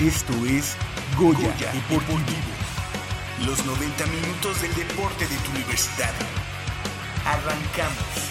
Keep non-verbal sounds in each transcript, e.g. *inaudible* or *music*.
Esto es Goya, Goya Deportivo. Los 90 minutos del deporte de tu universidad. Arrancamos.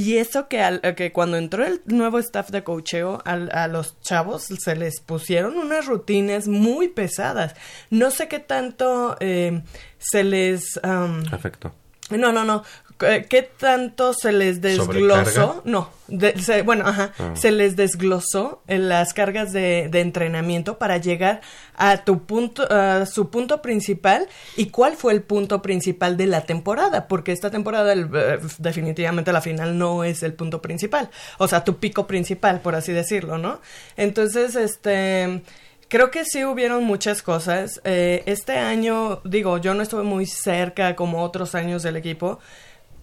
Y eso que, al- que cuando entró el nuevo staff de cocheo a los chavos se les pusieron unas rutinas muy pesadas. No sé qué tanto eh, se les... am, Afecto. No, no, no. Eh, ¿Qué tanto se les desglosó? No, de- se- bueno, ajá, Ah. se les desglosó en las cargas de, de entrenamiento para llegar a tu punto, a su punto principal y cuál fue el punto principal de la temporada, porque esta temporada el, eh, definitivamente la final no es el punto principal, o sea, tu pico principal, por así decirlo, ¿no? Entonces, este... Creo que sí hubieron muchas cosas. Eh, este año, digo, yo no estuve muy cerca como otros años del equipo,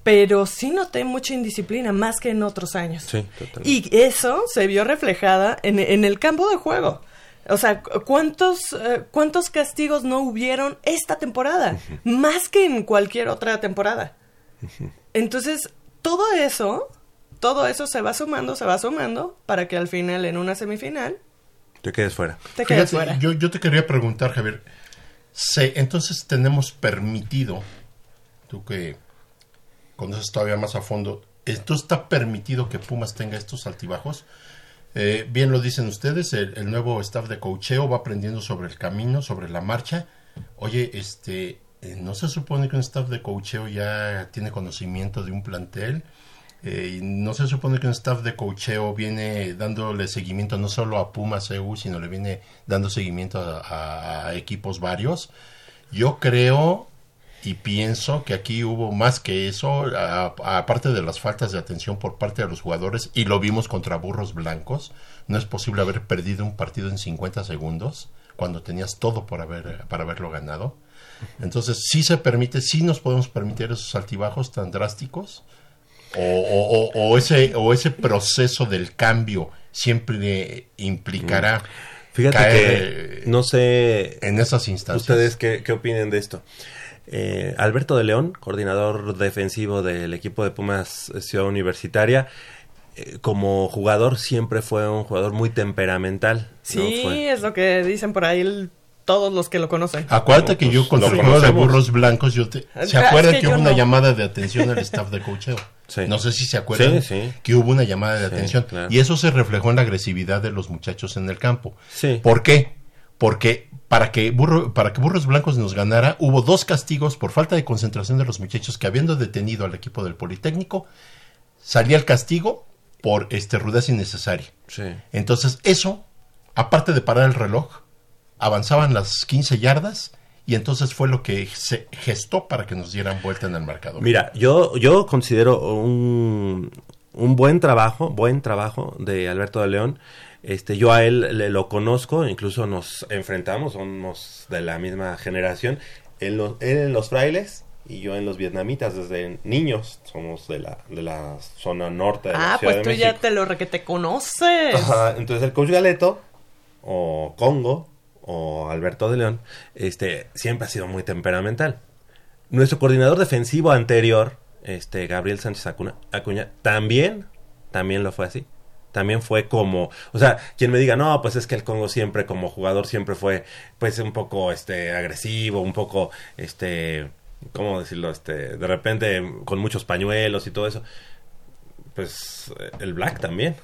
pero sí noté mucha indisciplina, más que en otros años. Sí, totalmente. Y eso se vio reflejada en, en el campo de juego. O sea, cu- ¿cuántos, eh, ¿cuántos castigos no hubieron esta temporada? Más que en cualquier otra temporada. Entonces, todo eso, todo eso se va sumando, se va sumando, para que al final, en una semifinal, Te quedes fuera. te quedes Fíjate, fuera. Yo, yo te quería preguntar, Javier. Se, entonces tenemos permitido, tú que conoces todavía más a fondo, entonces está permitido que Pumas tenga estos altibajos. Eh, bien lo dicen ustedes, el, el nuevo staff de cocheo va aprendiendo sobre el camino, sobre la marcha. Oye, este, eh, ¿no se supone que un staff de cocheo ya tiene conocimiento de un plantel? Eh, no se supone que un staff de cocheo viene dándole seguimiento no solo a Pumas EU, sino le viene dando seguimiento a, equipos varios. Yo creo, y pienso que aquí hubo más que eso, aparte de las faltas de atención por parte de los jugadores, y lo vimos contra burros blancos, no es posible haber perdido un partido en 50 segundos cuando tenías todo por para haberlo ganado. Entonces, sí se permite, sí nos podemos permitir esos altibajos tan drásticos, o, o- o- o ese, o ese proceso del cambio siempre implicará Fíjate caer que no sé en esas instancias. ustedes qué, qué opinen de esto. Eh, Alberto de León, coordinador defensivo del equipo de Pumas Ciudad Universitaria, eh, como jugador siempre fue un jugador muy temperamental. Sí, es lo que dicen por ahí el- todos los que lo conocen. Acuérdate que pues, yo contra lo el juego de burros blancos, yo te... ¿se Ah, acuerdan es que, que hubo una llamada de atención al staff de cocheo? *laughs* Sí. No sé si se acuerdan Sí, sí. que hubo una llamada de atención. claro. Y eso se reflejó en la agresividad de los muchachos en el campo. Sí. ¿Por qué? Porque para que, burro, para que Burros Blancos nos ganara, hubo dos castigos por falta de concentración de los muchachos que habiendo detenido al equipo del Politécnico, salía el castigo por este rudeza innecesaria. Entonces, eso, aparte de parar el reloj, avanzaban las 15 yardas y entonces fue lo que se gestó para que nos dieran vuelta en el marcador. Mira, yo, yo considero un, un buen trabajo, buen trabajo de Alberto de León. Este, yo a él le lo conozco, incluso nos enfrentamos, somos de la misma generación. Él, lo- él en los frailes y yo en los vietnamitas desde niños. Somos de la, de la zona norte de la Ah, Ciudad pues de tú ya te lo re que te conoces. Ajá, entonces el coach Galeto o Congo o Alberto de León este siempre ha sido muy temperamental. Nuestro coordinador defensivo anterior, este Gabriel Sánchez Acuña, también también lo fue así. También fue como, o sea, quien me diga, "No, pues es que el Congo siempre como jugador siempre fue pues un poco este agresivo, un poco este ¿cómo decirlo? Este, de repente con muchos pañuelos y todo eso." Pues eh, el Black también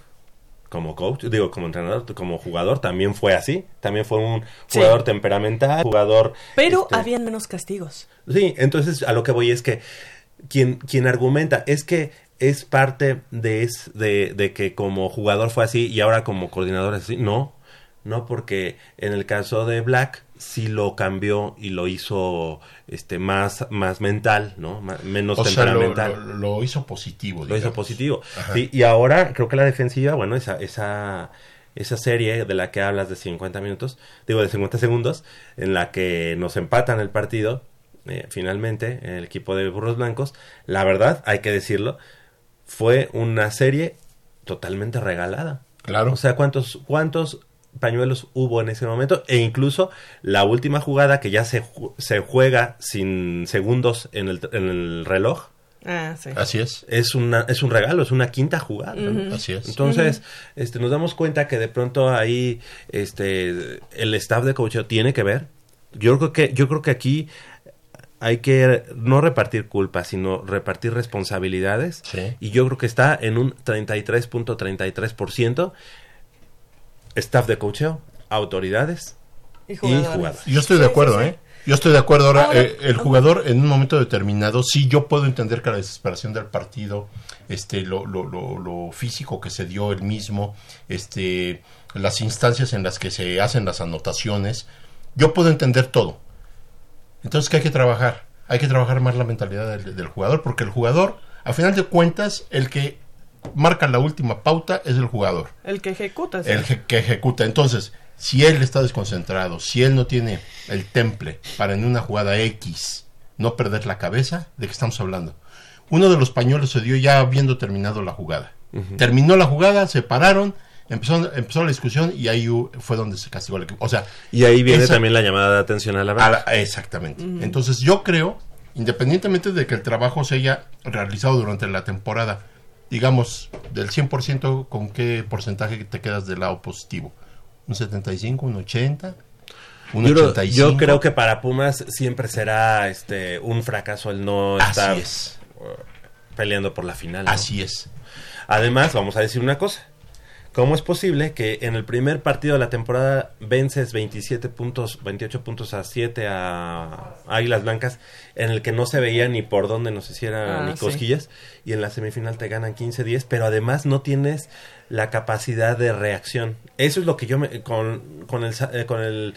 como coach, digo, como entrenador, como jugador, también fue así. También fue un Sí. jugador temperamental, jugador... Pero este, habían menos castigos. Sí, entonces a lo que voy es que quien, quien argumenta es que es parte de, es, de, de que como jugador fue así y ahora como coordinador es así. No, no, porque en el caso de Black sí lo cambió y lo hizo este más, más mental, ¿no? Menos o sea, lo, temperamental lo- lo hizo positivo. lo hizo positivo. Sí, y ahora creo que la defensiva, bueno, esa, esa, esa serie de la que hablas de 50 minutos, digo de 50 segundos, en la que nos empatan el partido, eh, finalmente, el equipo de Burros Blancos, la verdad, hay que decirlo, fue una serie totalmente regalada. Claro. O sea, ¿cuántos, cuántos pañuelos hubo en ese momento? E incluso la última jugada que ya se, ju- se juega sin segundos en el, en el reloj, Ah, sí. Así es. es una es un regalo, es una quinta jugada. ¿no? Así es. Entonces, este nos damos cuenta que de pronto ahí este el staff de coaching tiene que ver. Yo creo que yo creo que aquí hay que no repartir culpas, sino repartir responsabilidades. Sí. Y yo creo que está en un 33.33% staff de coacheo, autoridades Y y jugadores. Yo estoy de sí, acuerdo, sí. ¿eh? Yo estoy de acuerdo. Ahora, Ahora- eh, el jugador en un momento determinado, sí, yo puedo entender que la desesperación del partido, este, lo, lo, lo, lo físico que se dio el mismo, este, las instancias en las que se hacen las anotaciones, yo puedo entender todo. Entonces, ¿qué hay que trabajar? Hay que trabajar más la mentalidad del, del jugador, porque el jugador, a final de cuentas, el que marca la última pauta es el jugador El que ejecuta. sí. el que ejecuta. Entonces, si él está desconcentrado, si él no tiene el temple para en una jugada X no perder la cabeza, ¿de qué estamos hablando? Uno de los pañuelos se dio ya habiendo terminado la jugada. Terminó la jugada, se pararon, empezó, empezó la discusión y ahí fue donde se castigó el equipo. O sea, Y ahí viene esa- también la llamada de atención a la a verdad. la- exactamente. Entonces yo creo, independientemente de que el trabajo se haya realizado durante la temporada, digamos, del 100%, ¿con qué porcentaje te quedas del lado positivo? ¿Un 75, un 80? ¿Un Yo, creo- 85? yo creo que para Pumas siempre será este un fracaso el no estar Así es, peleando por la final. ¿no? así es. Además, vamos a decir una cosa. ¿Cómo es posible que en el primer partido de la temporada vences 27 puntos, 28 puntos a 7 a Águilas Blancas, en el que no se veía ni por dónde nos hiciera Ah, ni sí. cosquillas, y en la semifinal te ganan 15-10, pero además no tienes la capacidad de reacción. Eso es lo que yo me, con, con el, sa- eh, con el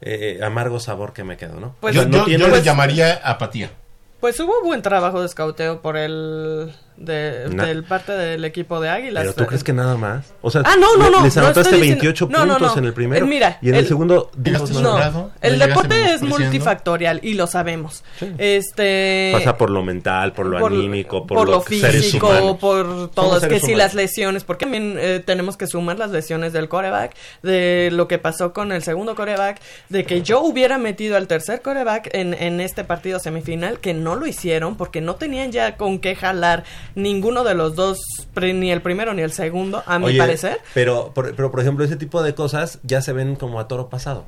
eh, amargo sabor que me quedo, ¿no? Pues- yo O sea, no yo- tiene- yo le llamaría apatía. Pues hubo buen trabajo de escauteo por el de, Na- del parte del equipo de Águilas. Pero tú crees que nada más. O sea, Ah, no, no, le- no, Les no anotaste estoy diciendo- 28 no, no, puntos no. en el primero. Eh, mira, y en el, el- segundo, dimos No, el deporte es multifactorial y lo sabemos. Sí. Este Pasa por lo mental, por lo anímico, por, por lo, físico, por todos, seres que si las lesiones, porque también eh, tenemos que sumar las lesiones del coreback, de lo que pasó con el segundo coreback, de que yo hubiera metido al tercer coreback en, en este partido semifinal, que no lo hicieron porque no tenían ya con qué jalar ninguno de los dos, ni el primero ni el segundo, a mi Oye, parecer. Pero por, pero, por ejemplo, ese tipo de cosas ya se ven como a toro pasado.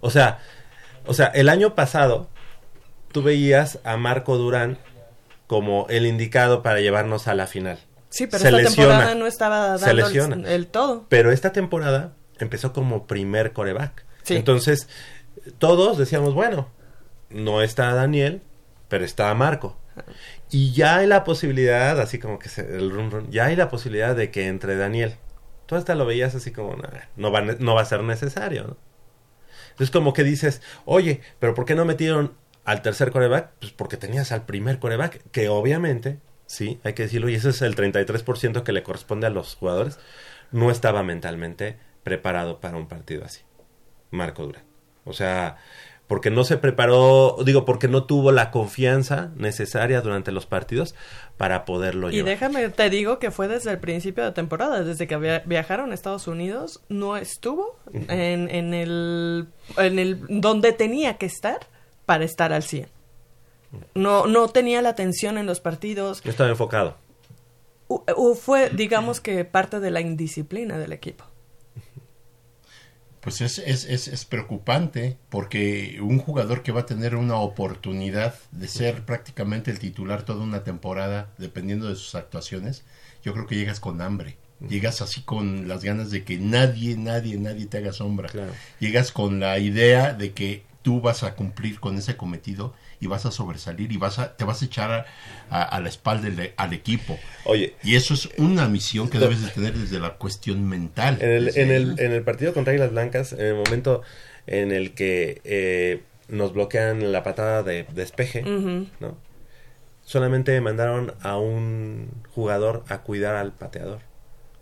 O sea, o sea, el año pasado tú veías a Marco Durán como el indicado para llevarnos a la final. Sí, pero se esta lesiona. temporada no estaba dando el, el todo. Pero esta temporada empezó como primer coreback. Sí. Entonces, todos decíamos, bueno, no está Daniel, pero está Marco. Y ya hay la posibilidad, así como que se, el run, run, ya hay la posibilidad de que entre Daniel. Tú hasta lo veías así como, "Nah, no va, no va a ser necesario, ¿no? Entonces como que dices, oye, pero ¿por qué no metieron al tercer coreback? Pues porque tenías al primer coreback, que obviamente, sí, hay que decirlo, y ese es el 33% que le corresponde a los jugadores, no estaba mentalmente preparado para un partido así. Marco Durán. O sea, porque no se preparó, digo, porque no tuvo la confianza necesaria durante los partidos para poderlo Y llevar. déjame, te digo que fue desde el principio de temporada, desde que via- viajaron a Estados Unidos, no estuvo en, en el, en el donde tenía que estar para estar al 100. No, no tenía la atención en los partidos. No estaba enfocado. Fue, digamos que, parte de la indisciplina del equipo. Pues es, es, es, es preocupante porque un jugador que va a tener una oportunidad de ser prácticamente el titular toda una temporada, dependiendo de sus actuaciones, yo creo que llegas con hambre. Llegas así con las ganas de que nadie, nadie, nadie te haga sombra. Claro. Llegas con la idea de que tú vas a cumplir con ese cometido y vas a sobresalir y vas a, te vas a echar a, a- a la espalda del- al equipo. Oye, Y eso es una misión que debes de tener desde la cuestión mental. En el, en, el, en el partido contra Águilas Blancas, en el momento en el que eh, nos bloquean la patada de despeje. ¿no? Solamente mandaron a un jugador a cuidar al pateador.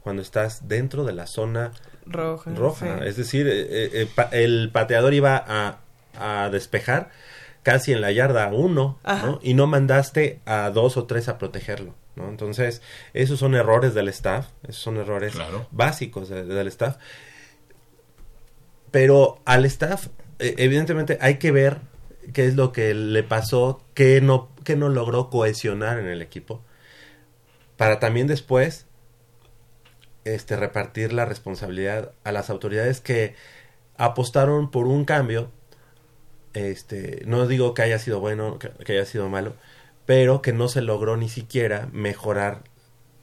Cuando estás dentro de la zona Roja. roja. sí. Es decir, eh, eh, eh, pa- el pateador iba a, a despejar casi en la yarda uno, Ajá. ¿no? Y no mandaste a dos o tres a protegerlo, ¿no? Entonces, esos son errores del staff, esos son errores Claro. básicos de- del staff. Pero al staff, eh, evidentemente, hay que ver qué es lo que le pasó, qué no, qué no logró cohesionar en el equipo, para también después este, repartir la responsabilidad a las autoridades que apostaron por un cambio. Este, no digo que haya sido bueno, que, que haya sido malo, pero que no se logró ni siquiera mejorar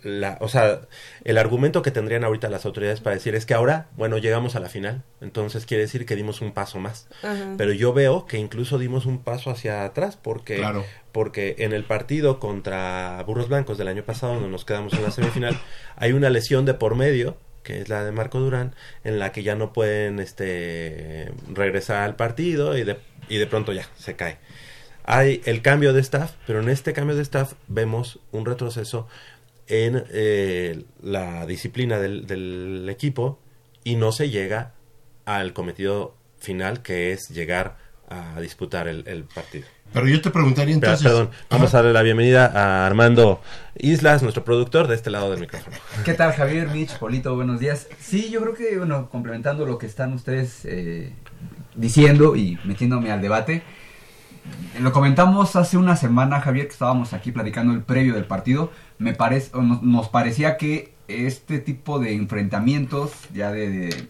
la, o sea, el argumento que tendrían ahorita las autoridades para decir es que ahora, bueno, llegamos a la final, entonces quiere decir que dimos un paso más. Ajá. Pero yo veo que incluso dimos un paso hacia atrás porque Claro. porque en el partido contra Burros Blancos del año pasado, donde nos quedamos en la semifinal, hay una lesión de por medio, que es la de Marco Durán, en la que ya no pueden este, regresar al partido y de, y de pronto ya se cae. Hay el cambio de staff, pero en este cambio de staff vemos un retroceso en eh, la disciplina del, del equipo y no se llega al cometido final, que es llegar a disputar el- el partido. Pero yo te preguntaría entonces... perdón, vamos a darle la bienvenida a Armando Islas, nuestro productor, de este lado del micrófono. ¿Qué tal Javier, Mitch, Polito? Buenos días. Sí, yo creo que, bueno, complementando lo que están ustedes eh, diciendo y metiéndome al debate, lo comentamos hace una semana, Javier, que estábamos aquí platicando el previo del partido. Me parece, nos, parecía que este tipo de enfrentamientos, ya de, de,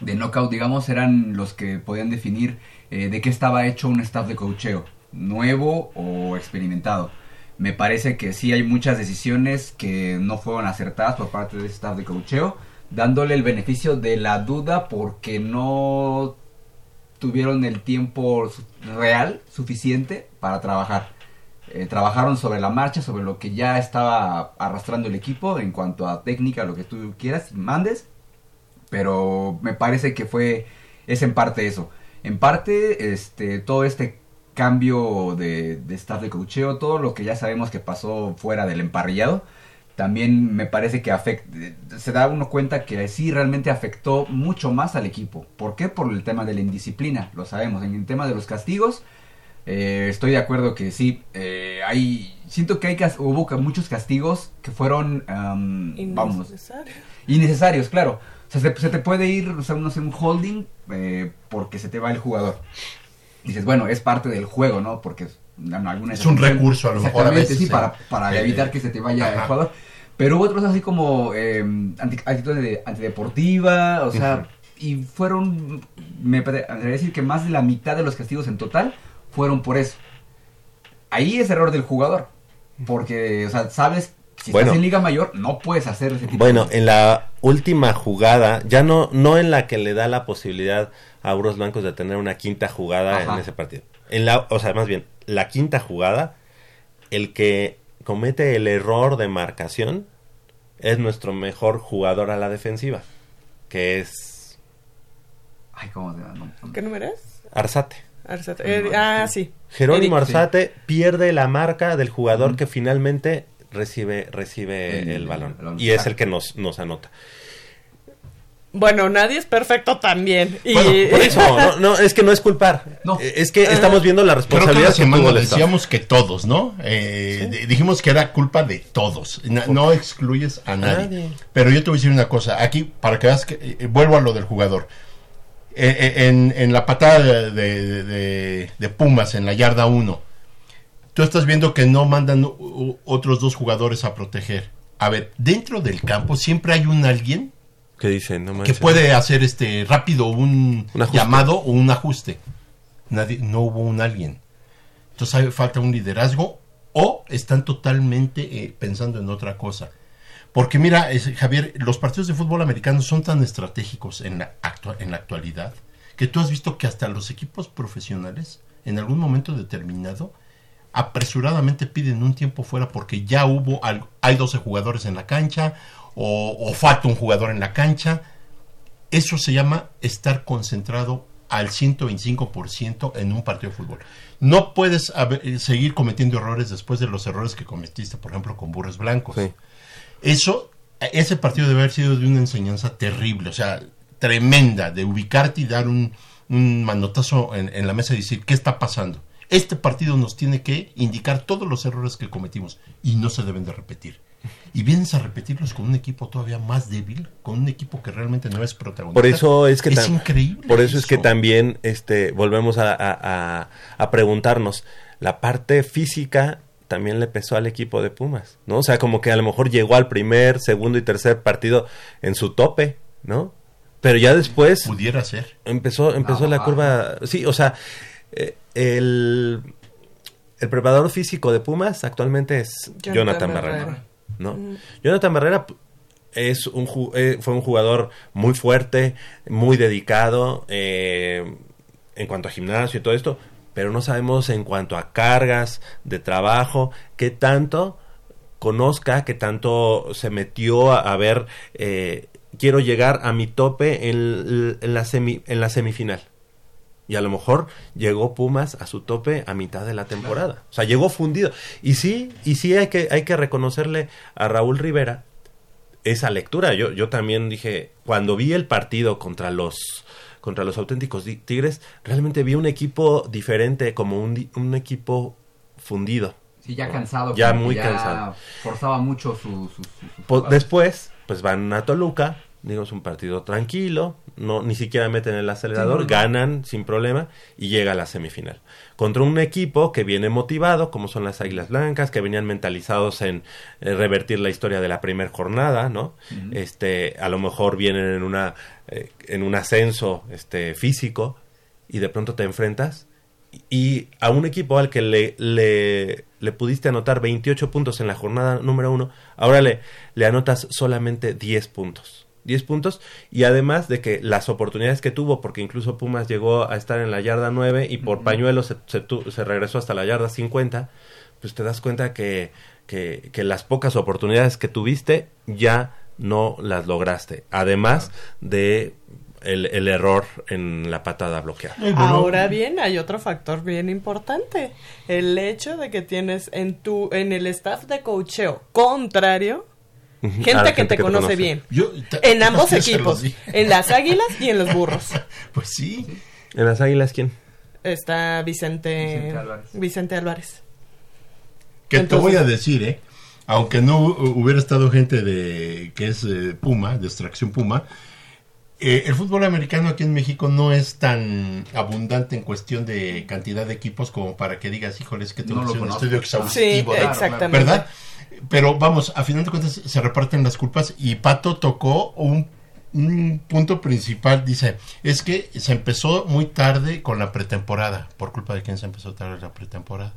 de knockout, digamos, eran los que podían definir eh, de qué estaba hecho un staff de coacheo, nuevo o experimentado. Me parece que sí hay muchas decisiones que no fueron acertadas por parte del staff de coacheo, dándole el beneficio de la duda porque no tuvieron el tiempo real suficiente para trabajar. Eh, trabajaron sobre la marcha, sobre lo que ya estaba arrastrando el equipo en cuanto a técnica, lo que tú quieras y mandes. Pero me parece que fue es en parte eso. En parte, este, todo este cambio de, de staff de cocheo, todo lo que ya sabemos que pasó fuera del emparrillado, también me parece que afect- se da uno cuenta que sí realmente afectó mucho más al equipo. ¿Por qué? Por el tema de la indisciplina, lo sabemos. En el tema de los castigos, eh, estoy de acuerdo que sí, eh, hay, siento que hay cas- hubo muchos castigos que fueron, am, vamos, Innecesario. innecesarios, claro. O sea, se, se te puede ir, o sea, no sé, un holding eh, porque se te va el jugador. Dices, bueno, es parte del juego, ¿no? Porque es, una- alguna Es un recurso, a lo mejor, a veces, sí, eh, para, para eh, evitar que se te vaya el jugador. Pero hubo otros así como eh, anti- actitudes de- antideportiva, o sea, y fueron, me pare- atrevería a decir que más de la mitad de los castigos en total fueron por eso. Ahí es error del jugador, porque, o sea, sabes, si Bueno. estás en Liga Mayor, no puedes hacer ese tipo Bueno, de en la última jugada, ya no, no en la que le da la posibilidad a Auros Blancos de tener una quinta jugada Ajá. en ese partido. En la, o sea, más bien, la quinta jugada, el que comete el error de marcación es nuestro mejor jugador a la defensiva, que es Ay, ¿cómo se llama? ¿Qué número es? Arzate. Arzate. Eh, ah, sí. Jerónimo Eric, sí. Arzate pierde la marca del jugador que finalmente recibe, recibe El- el, el balón. balón. Y es el que nos, nos anota. Bueno, nadie es perfecto también. Y Bueno, Por eso, *laughs* no, no, es que no es culpar. No. Eh, Es que estamos viendo la Creo que responsabilidad la que tuvo decíamos que todos, ¿no? Eh, di- Dijimos que era culpa de todos. No excluyes a nadie. nadie. Pero yo te voy a decir una cosa. Aquí, para que veas que... eh, vuelvo a lo del jugador. Eh, eh, en, en la patada de, de- de- de Pumas, en la yarda 1, tú estás viendo que no mandan u- u- otros dos jugadores a proteger. A ver, dentro del campo siempre hay un alguien Que dice, no que puede hacer este rápido un, llamado o un ajuste. Nadie, no hubo un alguien. Entonces hay, falta un liderazgo o están totalmente eh, pensando en otra cosa. Porque mira, es- Javier, los partidos de fútbol americano son tan estratégicos en la, actua- en la actualidad que tú has visto que hasta los equipos profesionales, en algún momento determinado, apresuradamente piden un tiempo fuera porque ya hubo, algo, hay 12 jugadores en la cancha o, o falta un jugador en la cancha. Eso se llama estar concentrado al 125% en un partido de fútbol. No puedes haber- eh, seguir cometiendo errores después de los errores que cometiste, por ejemplo, con Burros Blancos. Sí. Eso, ese partido debe haber sido de una enseñanza terrible, o sea, tremenda, de ubicarte y dar un, un manotazo en, en la mesa y decir, ¿qué está pasando? Este partido nos tiene que indicar todos los errores que cometimos y no se deben de repetir. Y vienes a repetirlos con un equipo todavía más débil, con un equipo que realmente no es protagonista. Por eso es que es increíble. Por eso, es que también este volvemos a, a- a- a preguntarnos la parte física también le pesó al equipo de Pumas, ¿no? O sea, como que a lo mejor llegó al primer, segundo y tercer partido en su tope, ¿no? Pero ya después pudiera ser. empezó empezó Ah, la ah. curva, sí, o sea, eh, el el preparador físico de Pumas actualmente es Jonathan Jonathan, Barrera. Jonathan Barrera es un eh, fue un jugador muy fuerte, muy dedicado eh, en cuanto a gimnasio y todo esto, pero no sabemos en cuanto a cargas de trabajo qué tanto conozca, qué tanto se metió a, a ver eh, quiero llegar a mi tope en, en la semi, en la semifinal. Y a lo mejor llegó Pumas a su tope a mitad de la temporada. O sea, llegó fundido. Y sí, y sí hay que, hay que reconocerle a Raúl Rivera esa lectura. Yo, yo también dije, cuando vi el partido contra los contra los auténticos Tigres, realmente vi un equipo diferente, como un, un equipo fundido. Sí, ya cansado. Ya muy cansado. Forzaba mucho su... después, pues van a Toluca, digo, es un partido tranquilo, no ni siquiera meten el acelerador, Sí, ganan sin problema y llega a la semifinal. Contra un equipo que viene motivado, como son las Águilas Blancas, que venían mentalizados en eh, revertir la historia de la primera jornada, ¿no? Este, a lo mejor vienen en una eh, en un ascenso este físico y de pronto te enfrentas y a un equipo al que le, le, le pudiste anotar 28 puntos en la jornada número uno, ahora le, le anotas solamente 10 puntos. 10 puntos y además de que las oportunidades que tuvo, porque incluso Pumas llegó a estar en la yarda 9 y por pañuelo se, se, tu- se regresó hasta la yarda 50, pues te das cuenta que, que, que las pocas oportunidades que tuviste ya no las lograste. Además de el, el error en la patada bloqueada. Ahora bien, hay otro factor bien importante. El hecho de que tienes en tu, en el staff de coacheo contrario, Gente, que te conoce, bien. yo te- En ambos equipos. En las águilas y en los burros. *laughs* Pues sí. ¿En las águilas quién? Está Vicente, Vicente Álvarez. Vicente Álvarez. Que te voy a decir, ¿eh? Aunque no hu- hubiera estado gente de que es eh, Puma, de extracción Puma, eh, el fútbol americano aquí en México no es tan abundante en cuestión de cantidad de equipos como para que digas, híjole, es que tengo No un conozco. estudio Sí, exhaustivo. de- exactamente. ¿Verdad? Pero vamos, a final de cuentas se reparten las culpas y Pato tocó un, un punto principal. Dice, es que se empezó muy tarde con la pretemporada. ¿Por culpa de quién se empezó tarde la pretemporada?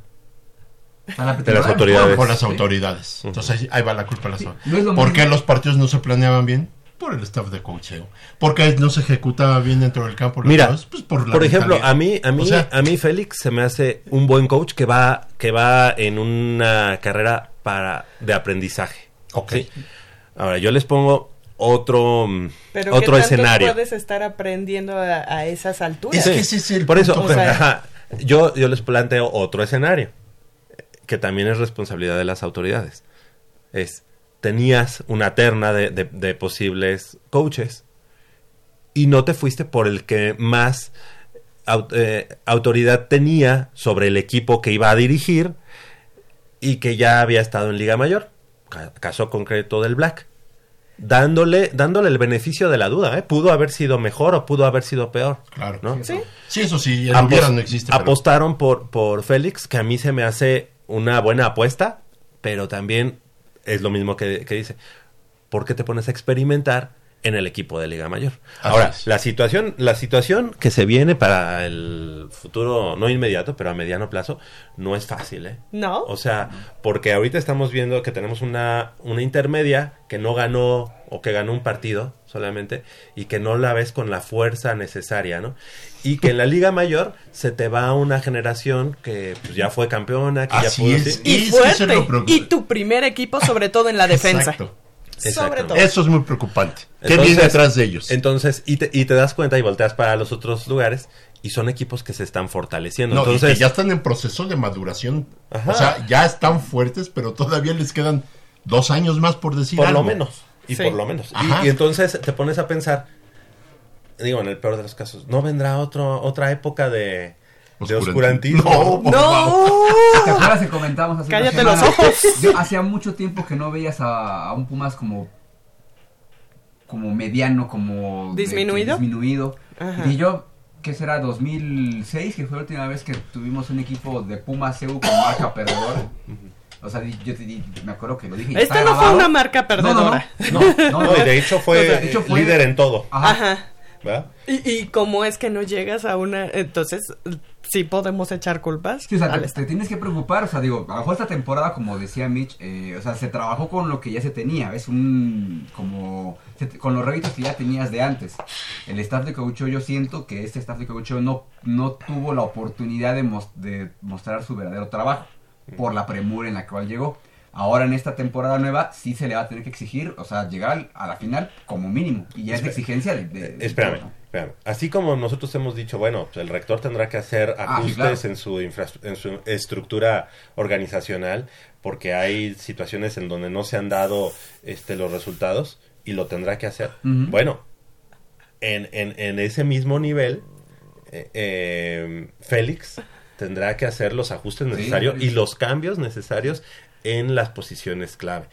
La De las autoridades. Por las Sí. autoridades. Entonces ahí, ahí va la culpa de las Sí, autoridades. ¿Por qué los partidos no se planeaban bien? Por el staff de coacheo. Porque no se ejecutaba bien dentro del campo. Mira, pues, por, la por ejemplo, mentalidad. a mí, a mí, O sea, a mí Félix se me hace un buen coach que va, que va en una carrera para de aprendizaje. Ok. ¿sí? Ahora yo les pongo otro, mm, Pero otro ¿qué tanto escenario. puedes estar aprendiendo a, a esas alturas? Es que ese es el Por eso, punto. O sea- ajá, yo, yo les planteo otro escenario, que también es responsabilidad de las autoridades. Es, tenías una terna de, de- de posibles coaches y no te fuiste por el que más eh, autoridad tenía sobre el equipo que iba a dirigir y que ya había estado en Liga Mayor, ca- caso concreto del Black. Dándole, dándole el beneficio de la duda, ¿eh? Pudo haber sido mejor o pudo haber sido peor. Claro. ¿no? Sí. Sí, eso sí, el Apos- no existe. pero- Apostaron por, por Félix, que a mí se me hace una buena apuesta, pero también es lo mismo que, que dice. ¿Por qué te pones a experimentar en el equipo de Liga Mayor? Así Ahora, es. la situación, la situación que se viene para el futuro, no inmediato, pero a mediano plazo, no es fácil, ¿eh? ¿No? O sea, porque ahorita estamos viendo que tenemos una, una intermedia que no ganó o que ganó un partido solamente y que no la ves con la fuerza necesaria, ¿no? Y que en la Liga Mayor se te va una generación que pues, ya fue campeona, que ya pudo... es. sí. y es fuerte. Y tu primer equipo, sobre todo en la defensa. Exacto. Sobre todo. Eso es muy preocupante. ¿Qué Entonces- viene detrás de ellos? Entonces, y te, y te das cuenta y volteas para los otros lugares y son equipos que se están fortaleciendo. No, y Entonces, que ya están en proceso de maduración. Ajá. O sea, ya están fuertes, pero todavía les quedan dos años más por decir por algo. lo menos. Y Sí. por lo menos. Y, entonces te pones a pensar, digo, en el peor de los casos, ¿no vendrá otro, otra época de, de Oscurantismo. No, por. ¡No! ¿Te acuerdas que comentamos hace Cállate una los semana? ojos. Yo hacía mucho tiempo que no veías a, a un Pumas como como mediano, como de- ¿Disminuido? disminuido. Ajá. Y yo, ¿qué será? 2006, que fue la última vez que tuvimos un equipo de Pumas CU con marca perdedora. O sea, yo te me acuerdo que lo dije. y Esta no fue una marca perdedora. No, no, no. No, y de hecho fue, O sea, de hecho fue- líder en todo. Ajá. Ajá. ¿verdad? ¿Y, ¿Y cómo es que no llegas a una...? Entonces, ¿sí podemos echar culpas? Sí, o sea, al te, tienes que preocupar, o sea, digo, mejor esta temporada, como decía Mitch, eh, o sea, se trabajó con lo que ya se tenía, es un, como, se con los réditos que ya tenías de antes. El staff de coaching, yo siento que este staff de coaching no, no tuvo la oportunidad de, mos- de mostrar su verdadero trabajo, por la premura en la cual llegó. Ahora en esta temporada nueva sí se le va a tener que exigir, o sea, llegar al- a la final como mínimo, y ya es exigencia de... de- de Espérame, todo, ¿no? Así como nosotros hemos dicho, bueno, pues el rector tendrá que hacer Ah, ajustes claro. en, su infra- en su estructura organizacional, porque hay situaciones en donde no se han dado este, los resultados y lo tendrá que hacer. Bueno, en, en, en ese mismo nivel, eh, eh, Félix tendrá que hacer los ajustes Sí, necesarios y los cambios necesarios en las posiciones clave.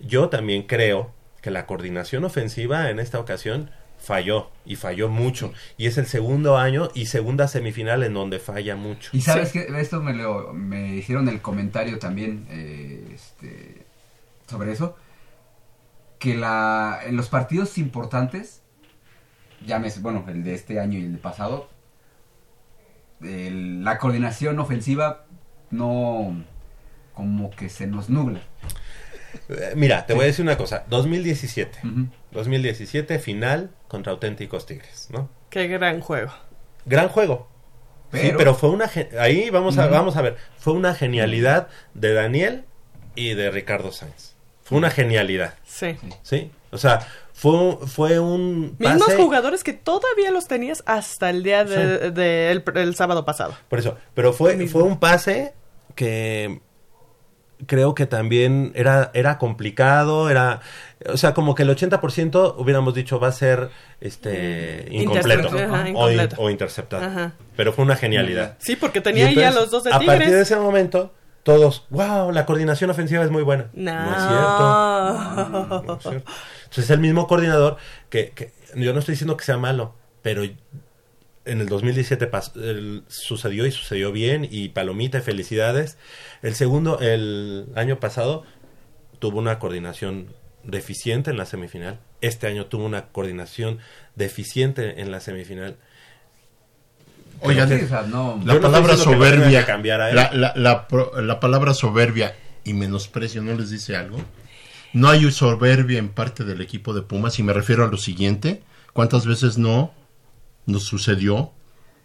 Yo también creo que la coordinación ofensiva en esta ocasión falló y falló mucho y es el segundo año y segunda semifinal en donde falla mucho. Y sabes que esto me lo me hicieron el comentario también eh, este, sobre eso que la en los partidos importantes llámese bueno el de este año y el de pasado el- la coordinación ofensiva no como que se nos nubla Eh, Mira, te voy a decir una cosa, 2017, Ujú. 2017 final contra auténticos Tigres, ¿no? Qué gran juego. Gran juego. sí, Pero- fue una ahí vamos a vamos a ver, fue una genialidad de Daniel y de Ricardo Sainz. Fue una genialidad. Sí. ¿sí? O sea, fue, fue un Mismos jugadores que todavía los tenías hasta el día de- de- el, el sábado pasado. Por eso, pero fue, fue un pase que creo que también era, era complicado, era, o sea, como que el 80% hubiéramos dicho va a ser este Mm, incompleto, o, in- incompleto. o interceptado. Ajá. Pero fue una genialidad. Sí, porque tenía ahí a entonces, los dos de A partir de ese momento, todos, wow, la coordinación ofensiva es muy buena. No. es cierto. No es cierto. Entonces es el mismo coordinador que, que- yo no estoy diciendo que sea malo, pero en el 2017 pas- el- sucedió y sucedió bien y palomita felicidades. El segundo, el año pasado tuvo una coordinación deficiente en la semifinal. Este año tuvo una coordinación deficiente en la semifinal. Oigan, no- la no palabra soberbia, cambiar a él. la, la- la pro- la palabra soberbia y menosprecio, ¿no les dice algo? No hay soberbia en parte del equipo de Pumas y me refiero a lo siguiente. ¿Cuántas veces no nos sucedió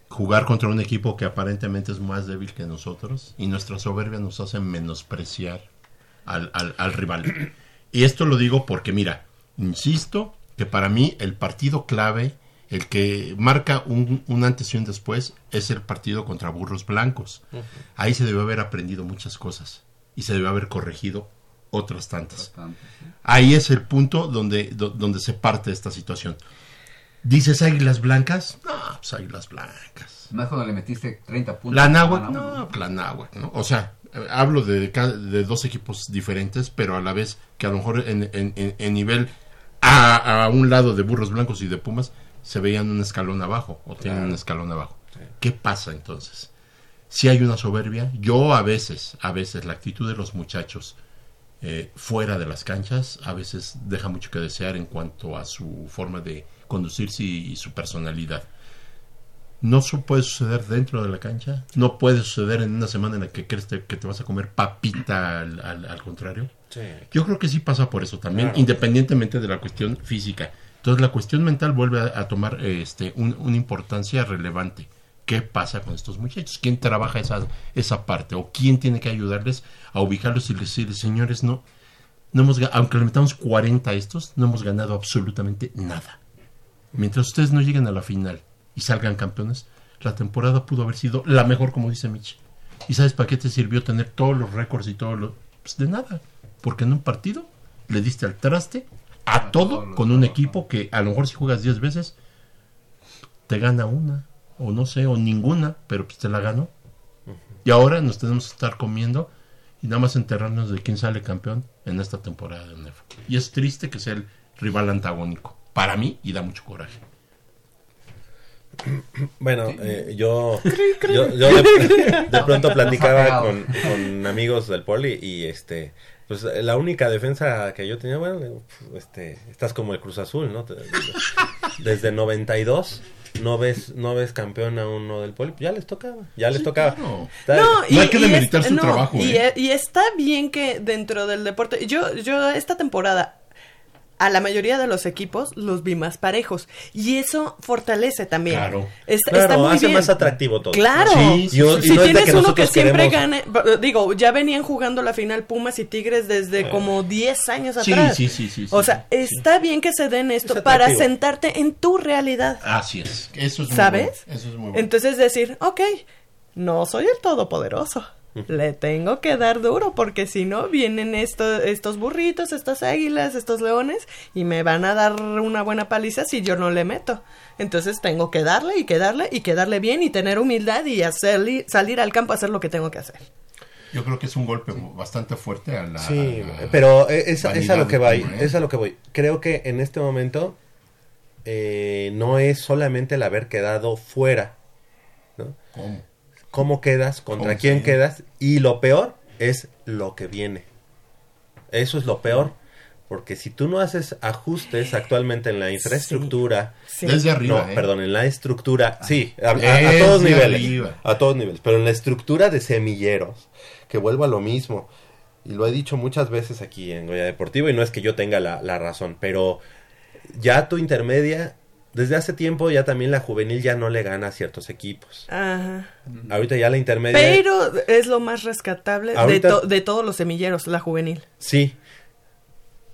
jugar contra un equipo que aparentemente es más débil que nosotros y nuestra soberbia nos hace menospreciar al, al- al rival? Y esto lo digo porque, mira, insisto que para mí el partido clave, el que marca un, un antes y un después, es el partido contra Burros Blancos. Ahí se debe haber aprendido muchas cosas y se debe haber corregido otras tantas. Bastante, sí. Ahí es el punto donde, do- donde se parte esta situación. ¿Dices águilas blancas? No, pues águilas blancas. Más cuando le metiste 30 puntos. La náhuatl, Ah, no, pues la náhuatl, ¿no? O sea, eh, hablo de, de dos equipos diferentes, pero a la vez que a lo mejor en, en- en- en nivel a, a un lado de Burros Blancos y de Pumas se veían un escalón abajo o tienen un escalón abajo. ¿Qué pasa entonces? Si hay una soberbia, yo a veces, a veces la actitud de los muchachos eh, fuera de las canchas a veces deja mucho que desear en cuanto a su forma de conducirse y, y su personalidad. No puede suceder dentro de la cancha, no puede suceder en una semana en la que crees te- que te vas a comer papita al, al- al contrario. Yo creo que sí pasa por eso también, Claro. independientemente de la cuestión física. Entonces la cuestión mental vuelve a, a tomar este, un- una importancia relevante. ¿Qué pasa con estos muchachos? ¿Quién trabaja esa, esa parte? ¿O quién tiene que ayudarles a ubicarlos y decirles, señores, no, no hemos, aunque le metamos 40 a estos, no hemos ganado absolutamente nada. Mientras ustedes no lleguen a la final y salgan campeones, la temporada pudo haber sido la mejor, como dice Mitch. ¿Y sabes para qué te sirvió tener todos los récords y todo lo... Pues de nada. Porque en un partido le diste al traste a todo con un equipo que a lo mejor si juegas 10 veces te gana una, o no sé, o ninguna, pero pues te la ganó. Y ahora nos tenemos que estar comiendo y nada más enterrarnos de quién sale campeón en esta temporada de NEF. Y es triste que sea el rival antagónico para mí y da mucho coraje. Bueno, eh, yo, *laughs* yo, yo de, de *laughs* pronto platicaba con, con amigos del poli y este, pues la única defensa que yo tenía, bueno, este, estás como el Cruz Azul, ¿no? Desde 92 no ves, no ves campeón a uno del poli, ya les tocaba, ya les Sí, tocaba. claro. Está- No, No hay que demeritar es- su trabajo, Y, ¿eh? e- y está bien que dentro del deporte, yo, yo esta temporada a la mayoría de los equipos los vi más parejos y eso fortalece también. Claro. Está, Claro, está muy hace bien. más atractivo todo. Claro. Sí, sí, Yo- sí, si no tienes que uno que siempre queremos- gane, digo, ya venían jugando la final Pumas y Tigres desde como 10 años Sí, atrás. sí, sí, sí, O sea, sí. está bien que se den esto Es para sentarte en tu realidad. Así es. Eso es muy ¿Sabes? bueno, Eso es muy bueno. Entonces decir, ok, no soy el todopoderoso. Le tengo que dar duro porque si no vienen estos, estos burritos, estas águilas, estos leones y me van a dar una buena paliza si yo no le meto. Entonces tengo que darle y que darle y que darle bien y tener humildad y hacer, salir al campo a hacer lo que tengo que hacer. Yo creo que es un golpe bastante fuerte a la. Sí, a la pero es, es a lo que voy, ¿eh? es a lo que voy. Creo que en este momento eh, no es solamente el haber quedado fuera, ¿no? ¿Cómo? Cómo quedas, contra ¿Cómo quién sí? quedas y lo peor es lo que viene. Eso es lo peor, porque si tú no haces ajustes actualmente en la infraestructura, Sí. Desde arriba. no, ¿eh? perdón, en la estructura, sí, a, a- a todos niveles, arriba. a todos niveles, pero en la estructura de semilleros, que vuelvo a lo mismo, y lo he dicho muchas veces aquí en Goya Deportivo, y no es que yo tenga la, la razón, pero ya tu intermedia, desde hace tiempo ya también la juvenil ya no le gana a ciertos equipos. Ajá. Ahorita ya la intermedia... Pero es lo más rescatable de, Ahorita- to- de todos los semilleros, la juvenil. Sí.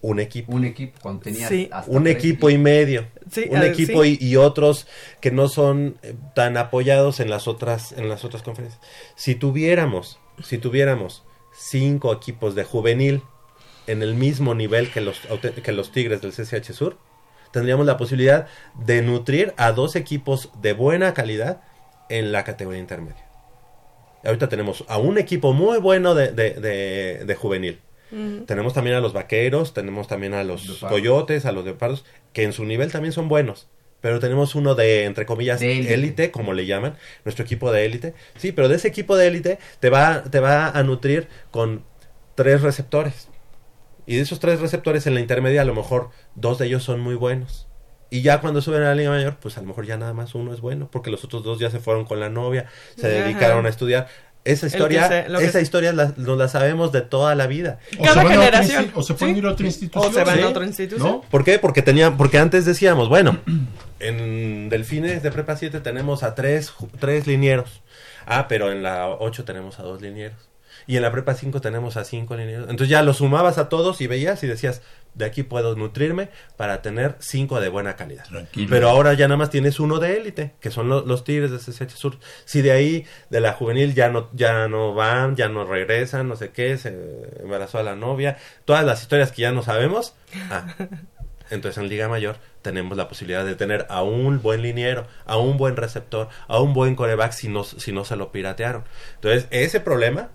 un equipo. Un equipo, cuando tenías Sí. hasta un equipo y medio. Sí, un ver, equipo sí. y, y otros que no son eh, tan apoyados en las otras en las otras conferencias. Si tuviéramos, si tuviéramos cinco equipos de juvenil en el mismo nivel que los que los Tigres del CCH Sur, tendríamos la posibilidad de nutrir a dos equipos de buena calidad en la categoría intermedia. Ahorita tenemos a un equipo muy bueno de, de- de- de juvenil. Tenemos también a los vaqueros, tenemos también a los coyotes, a los leopardos, que en su nivel también son buenos. Pero tenemos uno de, entre comillas, élite, como le llaman, nuestro equipo de élite. Sí, pero de ese equipo de élite te va, te va a nutrir con tres receptores. Y de esos tres receptores en la intermedia, a lo mejor dos de ellos son muy buenos. Y ya cuando suben a la Liga Mayor, pues a lo mejor ya nada más uno es bueno, porque los otros dos ya se fueron con la novia, se Ajá. dedicaron a estudiar. Esa historia, esa historia la- nos la sabemos de toda la vida. O Cada se van a otra generación. o se pueden Sí. ir a otra O institución. se van Sí. a otra institución. ¿No? ¿Por qué? Porque tenía, porque antes decíamos, bueno, *clears throat* en Delfines de Prepa 7 tenemos a tres, tres linieros. Ah, pero en la 8 tenemos a dos linieros. Y en la Prepa 5 tenemos a cinco linieros. Entonces ya los sumabas a todos y veías y decías, de aquí puedo nutrirme para tener cinco de buena calidad. Tranquilo. Pero ahora ya nada más tienes uno de élite, que son lo- los Tigres de CCH Sur. Si de ahí, de la juvenil, ya no, ya no van, ya no regresan, no sé qué, se embarazó a la novia, todas las historias que ya no sabemos. Ah, entonces en Liga Mayor tenemos la posibilidad de tener a un buen liniero, a un buen receptor, a un buen coreback si no, si no se lo piratearon. Entonces ese problema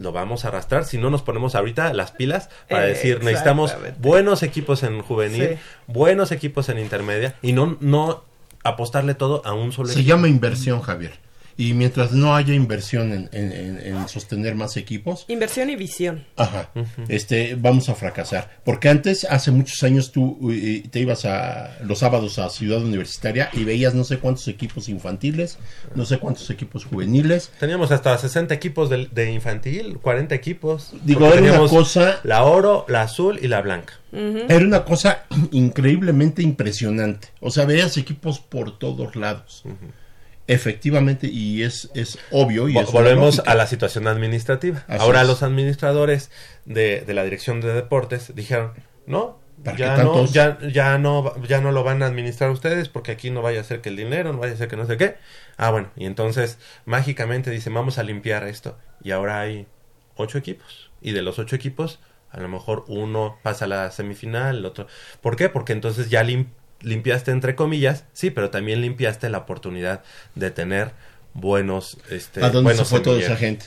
lo vamos a arrastrar si no nos ponemos ahorita las pilas para decir necesitamos Exactamente. buenos equipos en juvenil, Sí. buenos equipos en intermedia y no, no apostarle todo a un solo Se equipo. llama inversión, Javier. Y mientras no haya inversión en, en- en- en sostener más equipos, Inversión y visión. ajá, este, vamos a fracasar. Porque antes, hace muchos años, tú te ibas a los sábados a Ciudad Universitaria y veías no sé cuántos equipos infantiles, no sé cuántos equipos juveniles. Teníamos hasta 60 equipos de, de infantil, 40 equipos. Digo, era una cosa- La oro, la azul y la blanca. Era una cosa increíblemente impresionante. O sea, veías equipos por todos lados. Efectivamente, y es, es obvio. Y es Volvemos a la situación administrativa. Así Ahora es. los administradores de, de la dirección de deportes dijeron, no, ¿Para ya no, ya, ya no, ya no lo van a administrar ustedes porque aquí no vaya a ser que el dinero, no vaya a ser que no sé qué. Ah, bueno, y entonces mágicamente dicen, vamos a limpiar esto. Y ahora hay ocho equipos. Y de los ocho equipos, a lo mejor uno pasa a la semifinal, el otro. ¿Por qué? Porque entonces ya lim- limpiaste entre comillas, sí, pero también limpiaste la oportunidad de tener buenos, este, ¿A dónde se fue toda esa gente?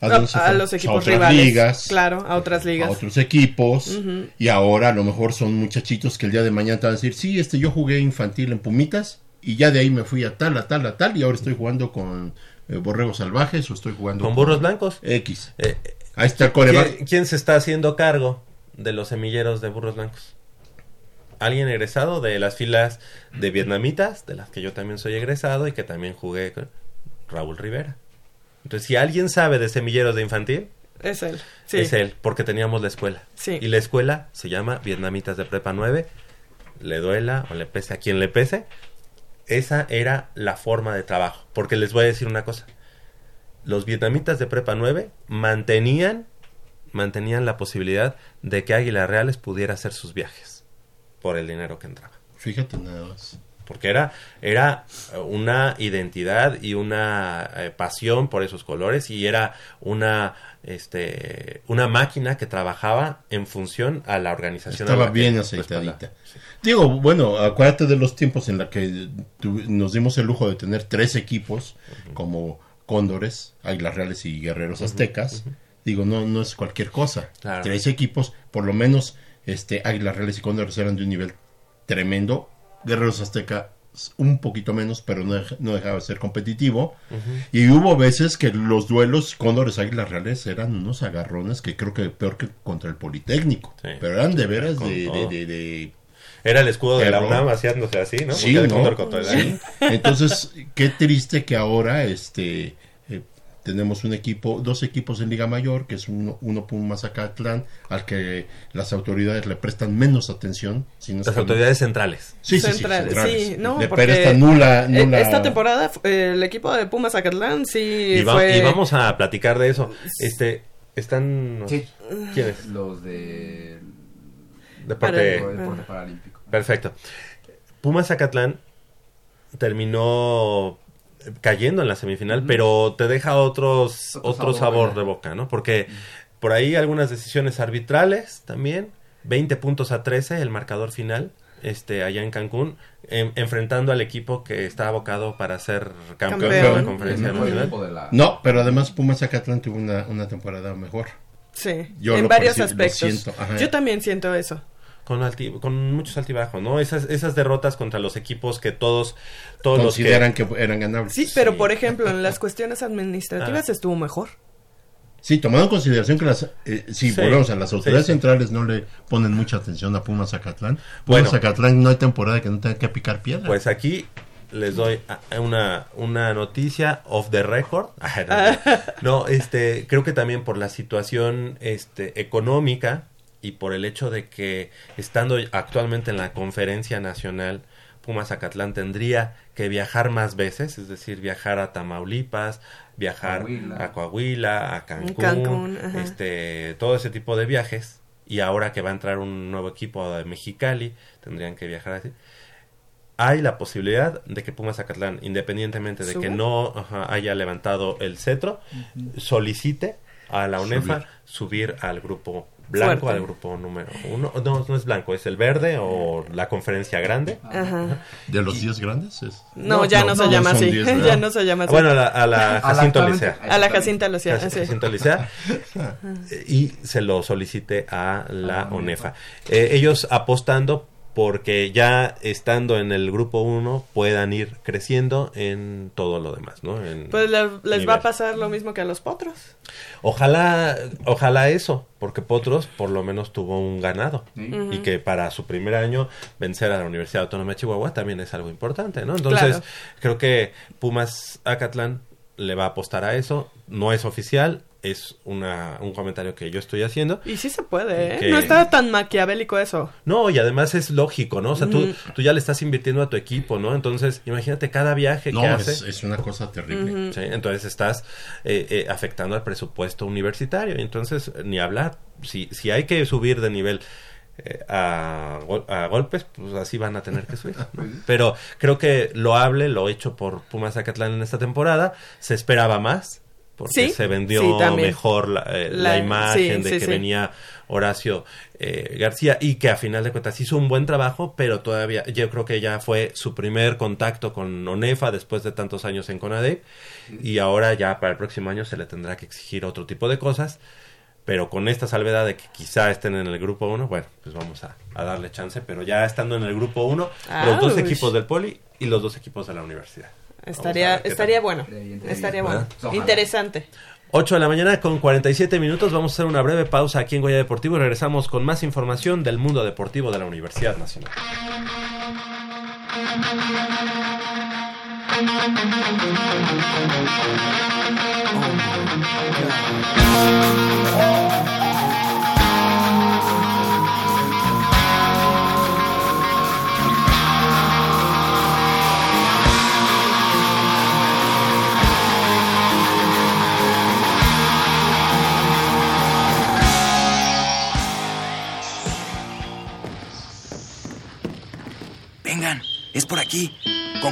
A, dónde se a fue? los equipos a otras rivales. ligas, Claro, a otras ligas. a otros equipos. Y ahora a lo mejor son muchachitos que el día de mañana te van a decir, sí, este, yo jugué infantil en Pumitas y ya de ahí me fui a tal, a tal, a tal y ahora estoy jugando con eh, borregos salvajes o estoy jugando Con burros blancos. X. Eh, Ahí está el coreback. ¿quién, quién se está haciendo cargo de los semilleros de burros blancos? Alguien egresado de las filas de vietnamitas, de las que yo también soy egresado y que también jugué con Raúl Rivera. Entonces, si alguien sabe de semilleros de infantil, Es él. Sí. es él, porque teníamos la escuela. Sí. Y la escuela se llama Vietnamitas de Prepa 9. Le duela o le pese a quien le pese. Esa era la forma de trabajo. Porque les voy a decir una cosa. Los vietnamitas de Prepa 9 mantenían, mantenían la posibilidad de que Águilas Reales pudiera hacer sus viajes por el dinero que entraba Fíjate nada más. porque era, era una identidad y una eh, pasión por esos colores y era una, este, una máquina que trabajaba en función a la organización. Estaba la bien aceitadita. Digo, bueno, acuérdate de los tiempos en los que tu- nos dimos el lujo de tener tres equipos como Cóndores, Águilas Reales y Guerreros Aztecas. Digo, no, no es cualquier cosa. Claro. Tres equipos, por lo menos este, Águilas Reales y Cóndores eran de un nivel tremendo. Guerreros Azteca un poquito menos, pero no, dej- no dejaba de ser competitivo. Y hubo veces que los duelos Cóndores Águilas Reales eran unos agarrones que creo que peor que contra el Politécnico. Sí. Pero eran de veras de, de- de- de- Era el escudo de la UNAM haciéndose así, ¿no? Sí, ¿no? Contra el Sí. Entonces, qué triste que ahora este tenemos un equipo, dos equipos en Liga Mayor, que es uno, uno Pumas Acatlán, al que las autoridades le prestan menos atención. Si no es Las autoridades centrales. Sí, sí, sí, Central- centrales. sí, no, le prestan nula, nula- Esta temporada el equipo de Pumas Acatlán sí Y, va- fue... y vamos a platicar de eso. Este, están... Sí. ¿Quiénes? Los de Deporte. Deporte paralímpico. Perfecto. Pumas Zacatlán terminó cayendo en la semifinal, pero te deja otros, Otro otro sabor, sabor ¿verdad? de boca, ¿no? Porque por ahí algunas decisiones arbitrales también, 20 puntos a 13 el marcador final, este allá en Cancún, en- enfrentando al equipo que está abocado para ser campeón, de la conferencia nacional. equipo de la- No, pero además Pumas Zacatlán tuvo una, una temporada mejor. Sí, Yo en varios aspectos. ajá. Yo también siento eso. Con, alti- con muchos altibajos, ¿no? Esas, esas derrotas contra los equipos que todos, todos los que... Consideran que... eran ganables. Sí, pero por ejemplo, en *laughs* las cuestiones administrativas Ah. estuvo mejor. Sí, tomando en consideración que las, eh, si Sí. volvemos a las autoridades Sí, sí. centrales no le ponen mucha atención a Pumas Zacatlán. Pumas Bueno. Zacatlán no hay temporada que no tenga que picar piedra. Pues aquí les doy a- una, una noticia off the record. *laughs* *laughs* No, este, creo que también por la situación este, económica y por el hecho de que estando actualmente en la conferencia nacional, Pumas Zacatlán tendría que viajar más veces, es decir, viajar a Tamaulipas, viajar Coahuila. a Coahuila, a Cancún, este, todo ese tipo de viajes. Y ahora que va a entrar un nuevo equipo de Mexicali, tendrían que viajar así hay la posibilidad de que Pumas Zacatlán, independientemente de que no ajá, haya levantado el cetro, solicite a la UNEFA subir, al grupo blanco, Fuerte. al grupo número uno. No, no es blanco, es el verde o la conferencia grande. Ajá. ¿De los 10 grandes? Es... No, No, ya no, no, se no, llama así. 10, *laughs* ya no se llama así. Bueno, a la, a la Jacinto Licea. a la Jacinta sí. Jacinto Licea, *laughs* y se lo solicite a la ONEFA. Eh, ellos apostando porque ya estando en el grupo 1 puedan ir creciendo en todo lo demás, ¿no? En Pues le- les va a pasar lo mismo que a los potros. Ojalá, ojalá eso, porque Potros por lo menos tuvo un ganado. Sí. Y que para su primer año vencer a la Universidad Autónoma de Chihuahua también es algo importante, ¿no? Entonces, Claro. creo que Pumas Acatlán le va a apostar a eso. No es oficial, es una, un comentario que yo estoy haciendo. Y sí se puede, ¿eh? Que- No está tan maquiavélico eso. No, y además es lógico, ¿no? O sea, tú, Ujú. tú ya le estás invirtiendo a tu equipo, ¿no? Entonces, imagínate cada viaje No, que hace. es, es una cosa terrible. ¿sí? Entonces estás eh, eh, afectando al presupuesto universitario. y Entonces, ni hablar. Si, si hay que subir de nivel eh, a, gol- a golpes, pues así van a tener que subir. ¿no? *laughs* Pero creo que lo hable, lo hecho por Pumas Zacatlán en esta temporada, se esperaba más. Porque Sí, se vendió sí, mejor la, eh, la La- imagen sí, de que venía Horacio eh, García y que a final de cuentas hizo un buen trabajo, pero todavía yo creo que ya fue su primer contacto con ONEFA después de tantos años en CONADEP y ahora ya para el próximo año se le tendrá que exigir otro tipo de cosas, pero con esta salvedad de que quizá estén en el grupo 1, bueno, pues vamos a, a darle chance, pero ya estando en el grupo 1, los dos equipos del Poli y los dos equipos de la universidad. Estaría, estaría bueno. Estaría bueno. Ojalá. Interesante. 8 de la mañana con 47 minutos. Vamos a hacer una breve pausa aquí en Goya Deportivo y regresamos con más información del mundo deportivo de la Universidad Nacional.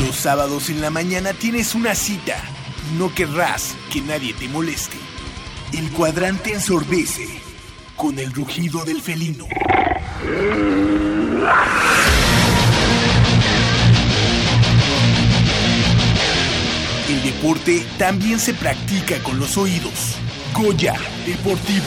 Los sábados en la mañana tienes una cita no querrás que nadie te moleste. El cuadrante ensordece con el rugido del felino. El deporte también se practica con los oídos. Goya Deportivo.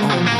Yeah.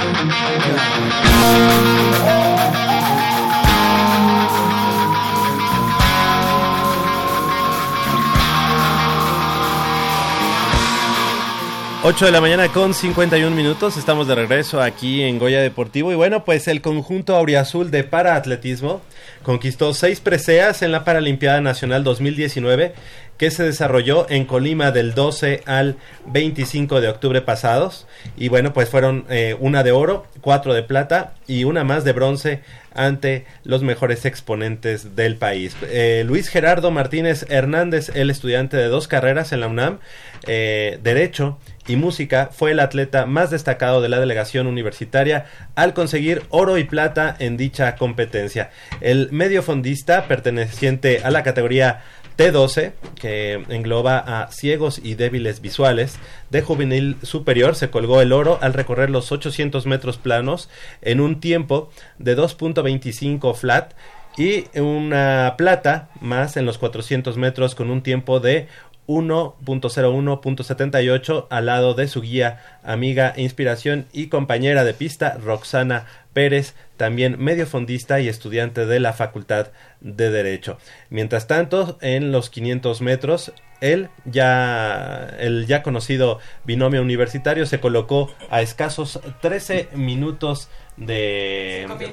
Ocho de la mañana con 51 minutos, estamos de regreso aquí en Goya Deportivo. Y bueno, pues el conjunto auriazul de paraatletismo conquistó seis preseas en la Paralimpiada Nacional 2019 que se desarrolló en Colima del 12 al 25 de octubre pasados. Y bueno, pues fueron eh, una de oro, cuatro de plata y una más de bronce ante los mejores exponentes del país. Eh, Luis Gerardo Martínez Hernández, el estudiante de dos carreras en la UNAM, eh, Derecho y Música, fue el atleta más destacado de la delegación universitaria al conseguir oro y plata en dicha competencia. El medio fondista perteneciente a la categoría T12, que engloba a ciegos y débiles visuales, de juvenil superior se colgó el oro al recorrer los 800 metros planos en un tiempo de 2.25 flat y una plata más en los 400 metros con un tiempo de 1.01.78 al lado de su guía, amiga, inspiración y compañera de pista, Roxana Pérez, también medio fondista y estudiante de la Facultad de Derecho. Mientras tanto, en los 500 metros, él ya, el ya conocido binomio universitario se colocó a escasos 13 minutos de... Cinco mil.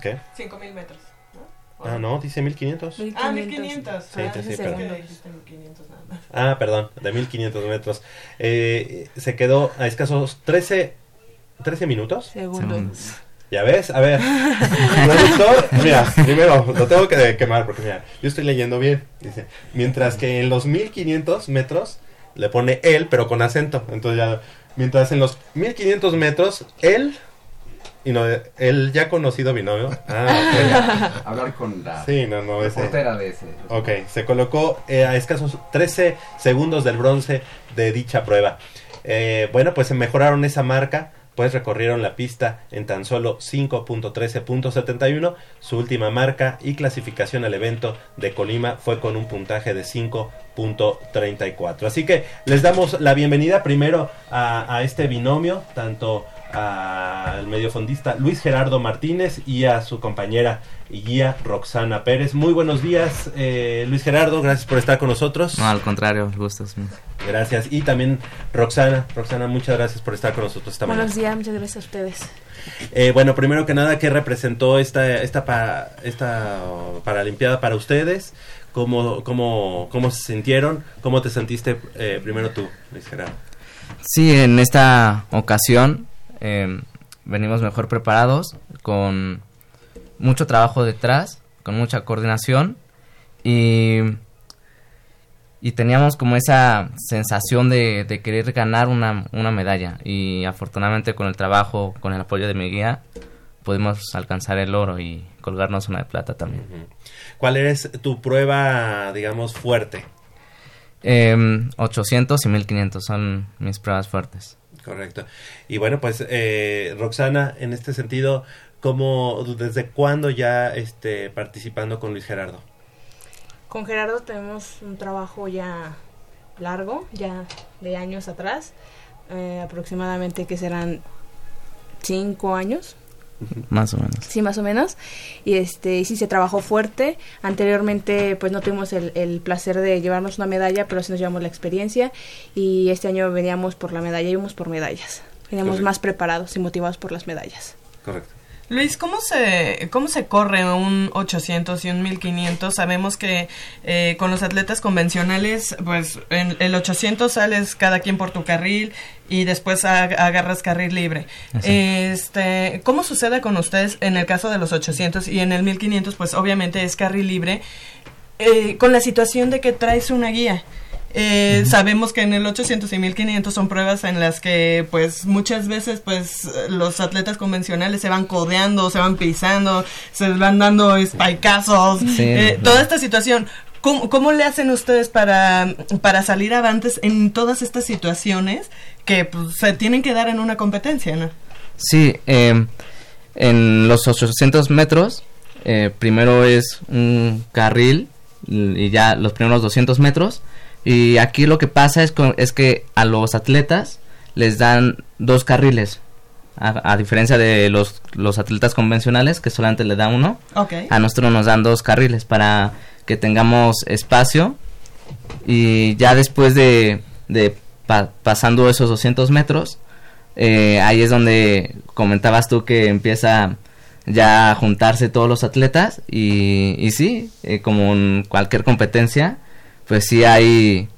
¿Qué? 5000 metros. Ah, no, dice 1500. Ah, 1500. Sí, ah, sí, sí, perdón. que dijiste 1500 nada más. Ah, perdón, de 1500 metros. Eh, se quedó a escasos 13, 13 minutos. Segundos. ¿Ya ves? A ver. *laughs* Mira, primero lo tengo que quemar porque mira, yo estoy leyendo bien. Dice, mientras que en los 1500 metros le pone él, pero con acento. Entonces ya, mientras en los 1500 metros, él, y no, el ya conocido binomio. Ah, ok. *laughs* Hablar con la Sí, no, no, ese. de ese. Ok, se colocó eh, a escasos 13 segundos del bronce de dicha prueba. Eh, bueno, pues se mejoraron esa marca, pues recorrieron la pista en tan solo 5.13.71. Su última marca y clasificación al evento de Colima fue con un puntaje de 5.34. Así que les damos la bienvenida primero a, a este binomio, tanto al mediofondista Luis Gerardo Martínez y a su compañera y guía Roxana Pérez. Muy buenos días, eh, Luis Gerardo, gracias por estar con nosotros. No, al contrario, el gusto es mío. Gracias. Y también Roxana, Roxana, muchas gracias por estar con nosotros esta mañana. Buenos días, muchas gracias a ustedes. Eh, bueno, primero que nada, ¿qué representó esta, esta, pa- esta Paralimpiada para ustedes? ¿Cómo, cómo, ¿Cómo se sintieron? ¿Cómo te sentiste eh, primero tú, Luis Gerardo? Sí, en esta ocasión eh, venimos mejor preparados, con mucho trabajo detrás, con mucha coordinación y y teníamos como esa sensación de, de querer ganar una, una medalla y afortunadamente con el trabajo, con el apoyo de mi guía, pudimos alcanzar el oro y colgarnos una de plata también. ¿Cuál es tu prueba, digamos, fuerte? Em, 800 y 1500 son mis pruebas fuertes. Correcto. Y bueno, pues eh, Roxana, en este sentido, ¿cómo, ¿desde cuándo ya este, participando con Luis Gerardo? Con Gerardo tenemos un trabajo ya largo, ya de años atrás, eh, aproximadamente que serán cinco años, Más o menos. sí más o menos, y este y sí se trabajó fuerte. Anteriormente pues no tuvimos el, el placer de llevarnos una medalla, pero sí nos llevamos la experiencia y este año veníamos por la medalla, íbamos por medallas, veníamos Correcto. más preparados y motivados por las medallas. Correcto. Luis, ¿cómo se, ¿cómo se corre un 800 y un 1500? Sabemos que eh, con los atletas convencionales, pues en el 800 sales cada quien por tu carril y después ag- agarras carril libre. Así. Este, ¿Cómo sucede con ustedes en el caso de los 800 y en el 1500? Pues obviamente es carril libre. eh, con la situación de que traes una guía. Eh, Sabemos que en el 800 y 1500 son pruebas en las que pues muchas veces pues los atletas convencionales se van codeando, se van pisando, se van dando spikazos, Sí, eh, toda esta situación. ¿Cómo, cómo le hacen ustedes para, para salir avantes en todas estas situaciones que pues, se tienen que dar en una competencia, no? Sí, em, en los 800 metros, eh, primero es un carril y ya los primeros 200 metros. Y aquí lo que pasa es, co- es que a los atletas les dan dos carriles. A, a diferencia de los, los atletas convencionales que solamente le dan uno. A nosotros nos dan dos carriles para que tengamos espacio. Y ya después de, de pa- pasando esos 200 metros, eh, ahí es donde comentabas tú que empieza ya a juntarse todos los atletas. Y, y sí, eh, como en cualquier competencia, pues sí hay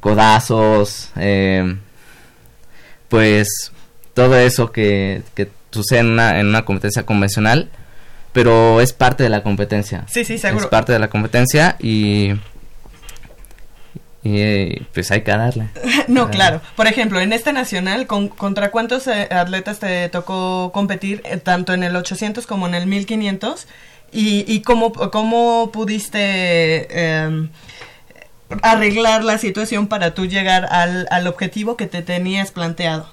codazos, eh, pues todo eso que, que sucede en una, en una competencia convencional, pero es parte de la competencia. Sí, sí, seguro. Es parte de la competencia y, y pues hay que darle. *laughs* No, Darle. claro. Por ejemplo, en este nacional, con- ¿contra cuántos eh, atletas te tocó competir, eh, tanto en el 800 como en el 1500? ¿Y, y cómo, cómo pudiste eh, arreglar la situación para tú llegar al, al objetivo que te tenías planteado?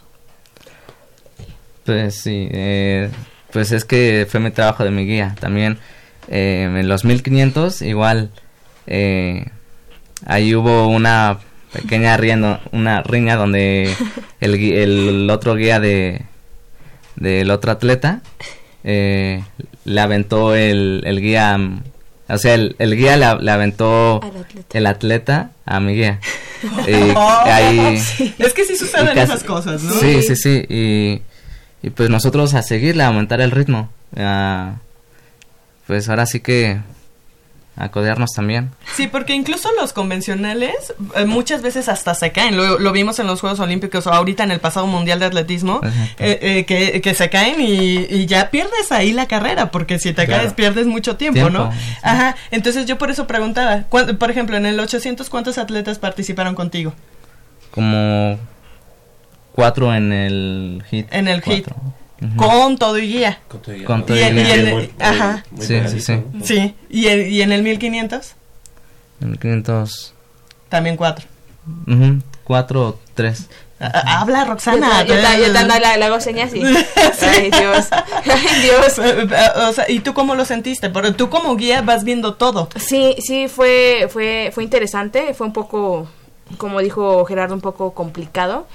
Pues sí, eh, pues es que fue mi trabajo de mi guía. También eh, en los 1500 igual eh, ahí hubo una pequeña riña, una riña donde *laughs* el, el otro guía de del otro atleta eh, le aventó el, el guía, o sea, el, el guía le, le aventó atleta. el atleta a mi guía. *laughs* Y ahí- *laughs* Es que sí suceden casi- esas cosas, ¿no? Sí, sí, sí. Y, y pues nosotros a seguirle, a aumentar el ritmo. a- pues ahora sí que a codearnos también. Sí, porque incluso los convencionales eh, muchas veces hasta se caen. Lo, lo vimos en los Juegos Olímpicos o ahorita en el pasado Mundial de Atletismo, eh, eh, que, que se caen y, y ya pierdes ahí la carrera, porque si te Claro. caes pierdes mucho tiempo, Tiempo, ¿no? Ajá, entonces yo por eso preguntaba, ¿cuán- por ejemplo, en el 800, ¿cuántos atletas participaron contigo? Como cuatro en el hit. En el hit. Con todo y guía. Con todo y guía. Con todo Y y el- guía. y el- Muy- muy- ajá. muy Sí, sí, sí. Sí, ¿y, el, y en el 1500? En el 500. También cuatro. ujú, cuatro o tres. Habla Roxana. Yo, ta- la- le hago señas y... *laughs* Ay, Dios. *laughs* Ay, Dios. Eh, eh, O sea, ¿y tú cómo lo sentiste? Porque tú como guía vas viendo todo. Sí, sí, fue, fue, fue interesante, fue un poco, como dijo Gerardo, un poco complicado,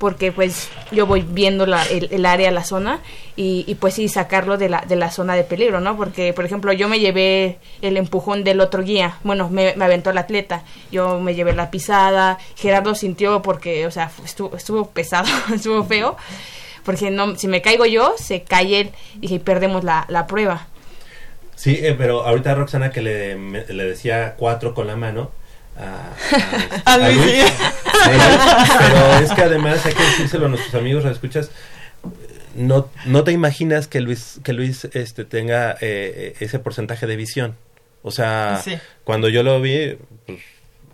porque pues yo voy viendo la, el, el área, la zona, y, y pues sí, sacarlo de la, de la zona de peligro, ¿no? Porque, por ejemplo, yo me llevé el empujón del otro guía, bueno, me, me aventó el atleta, yo me llevé la pisada, Gerardo sintió porque, o sea, estuvo, estuvo pesado, *laughs* estuvo feo, porque no, si me caigo yo, se cae él y perdemos la, la prueba. Sí, eh, pero ahorita Roxana que le, me- le decía cuatro con la mano. *laughs* A, A Luis, sí. Pero, pero es que además hay que decírselo a nuestros amigos, escuchas no, no te imaginas que Luis, que Luis este, tenga eh, ese porcentaje de visión. O sea, Sí. cuando yo lo vi, pues,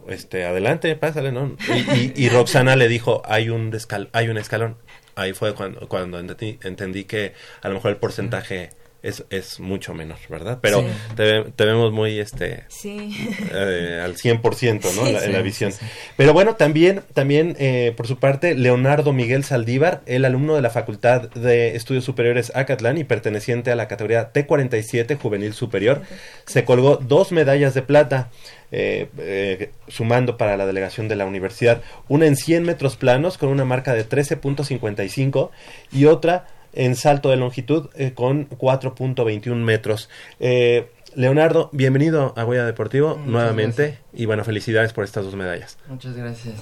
este, adelante, pásale, ¿no? Y, y- y Roxana le dijo, hay un, hay un escalón. Ahí fue cuando, cuando entendí, entendí que a lo mejor el porcentaje es, es mucho menor, ¿verdad? Pero Sí. te, te vemos muy, este, Sí. eh, al 100%, ¿no? Sí, la, visión. Pero bueno, también, también eh, por su parte, Leonardo Miguel Saldívar, el alumno de la Facultad de Estudios Superiores Acatlán y perteneciente a la categoría T47 Juvenil Superior, se colgó dos medallas de plata. eh, eh, sumando para la delegación de la universidad, una en 100 metros planos con una marca de 13.55 y otra en salto de longitud eh, con 4.21 metros. Eh, Leonardo, bienvenido a Huella Deportivo Muchas nuevamente y bueno, felicidades por estas dos medallas. Muchas gracias.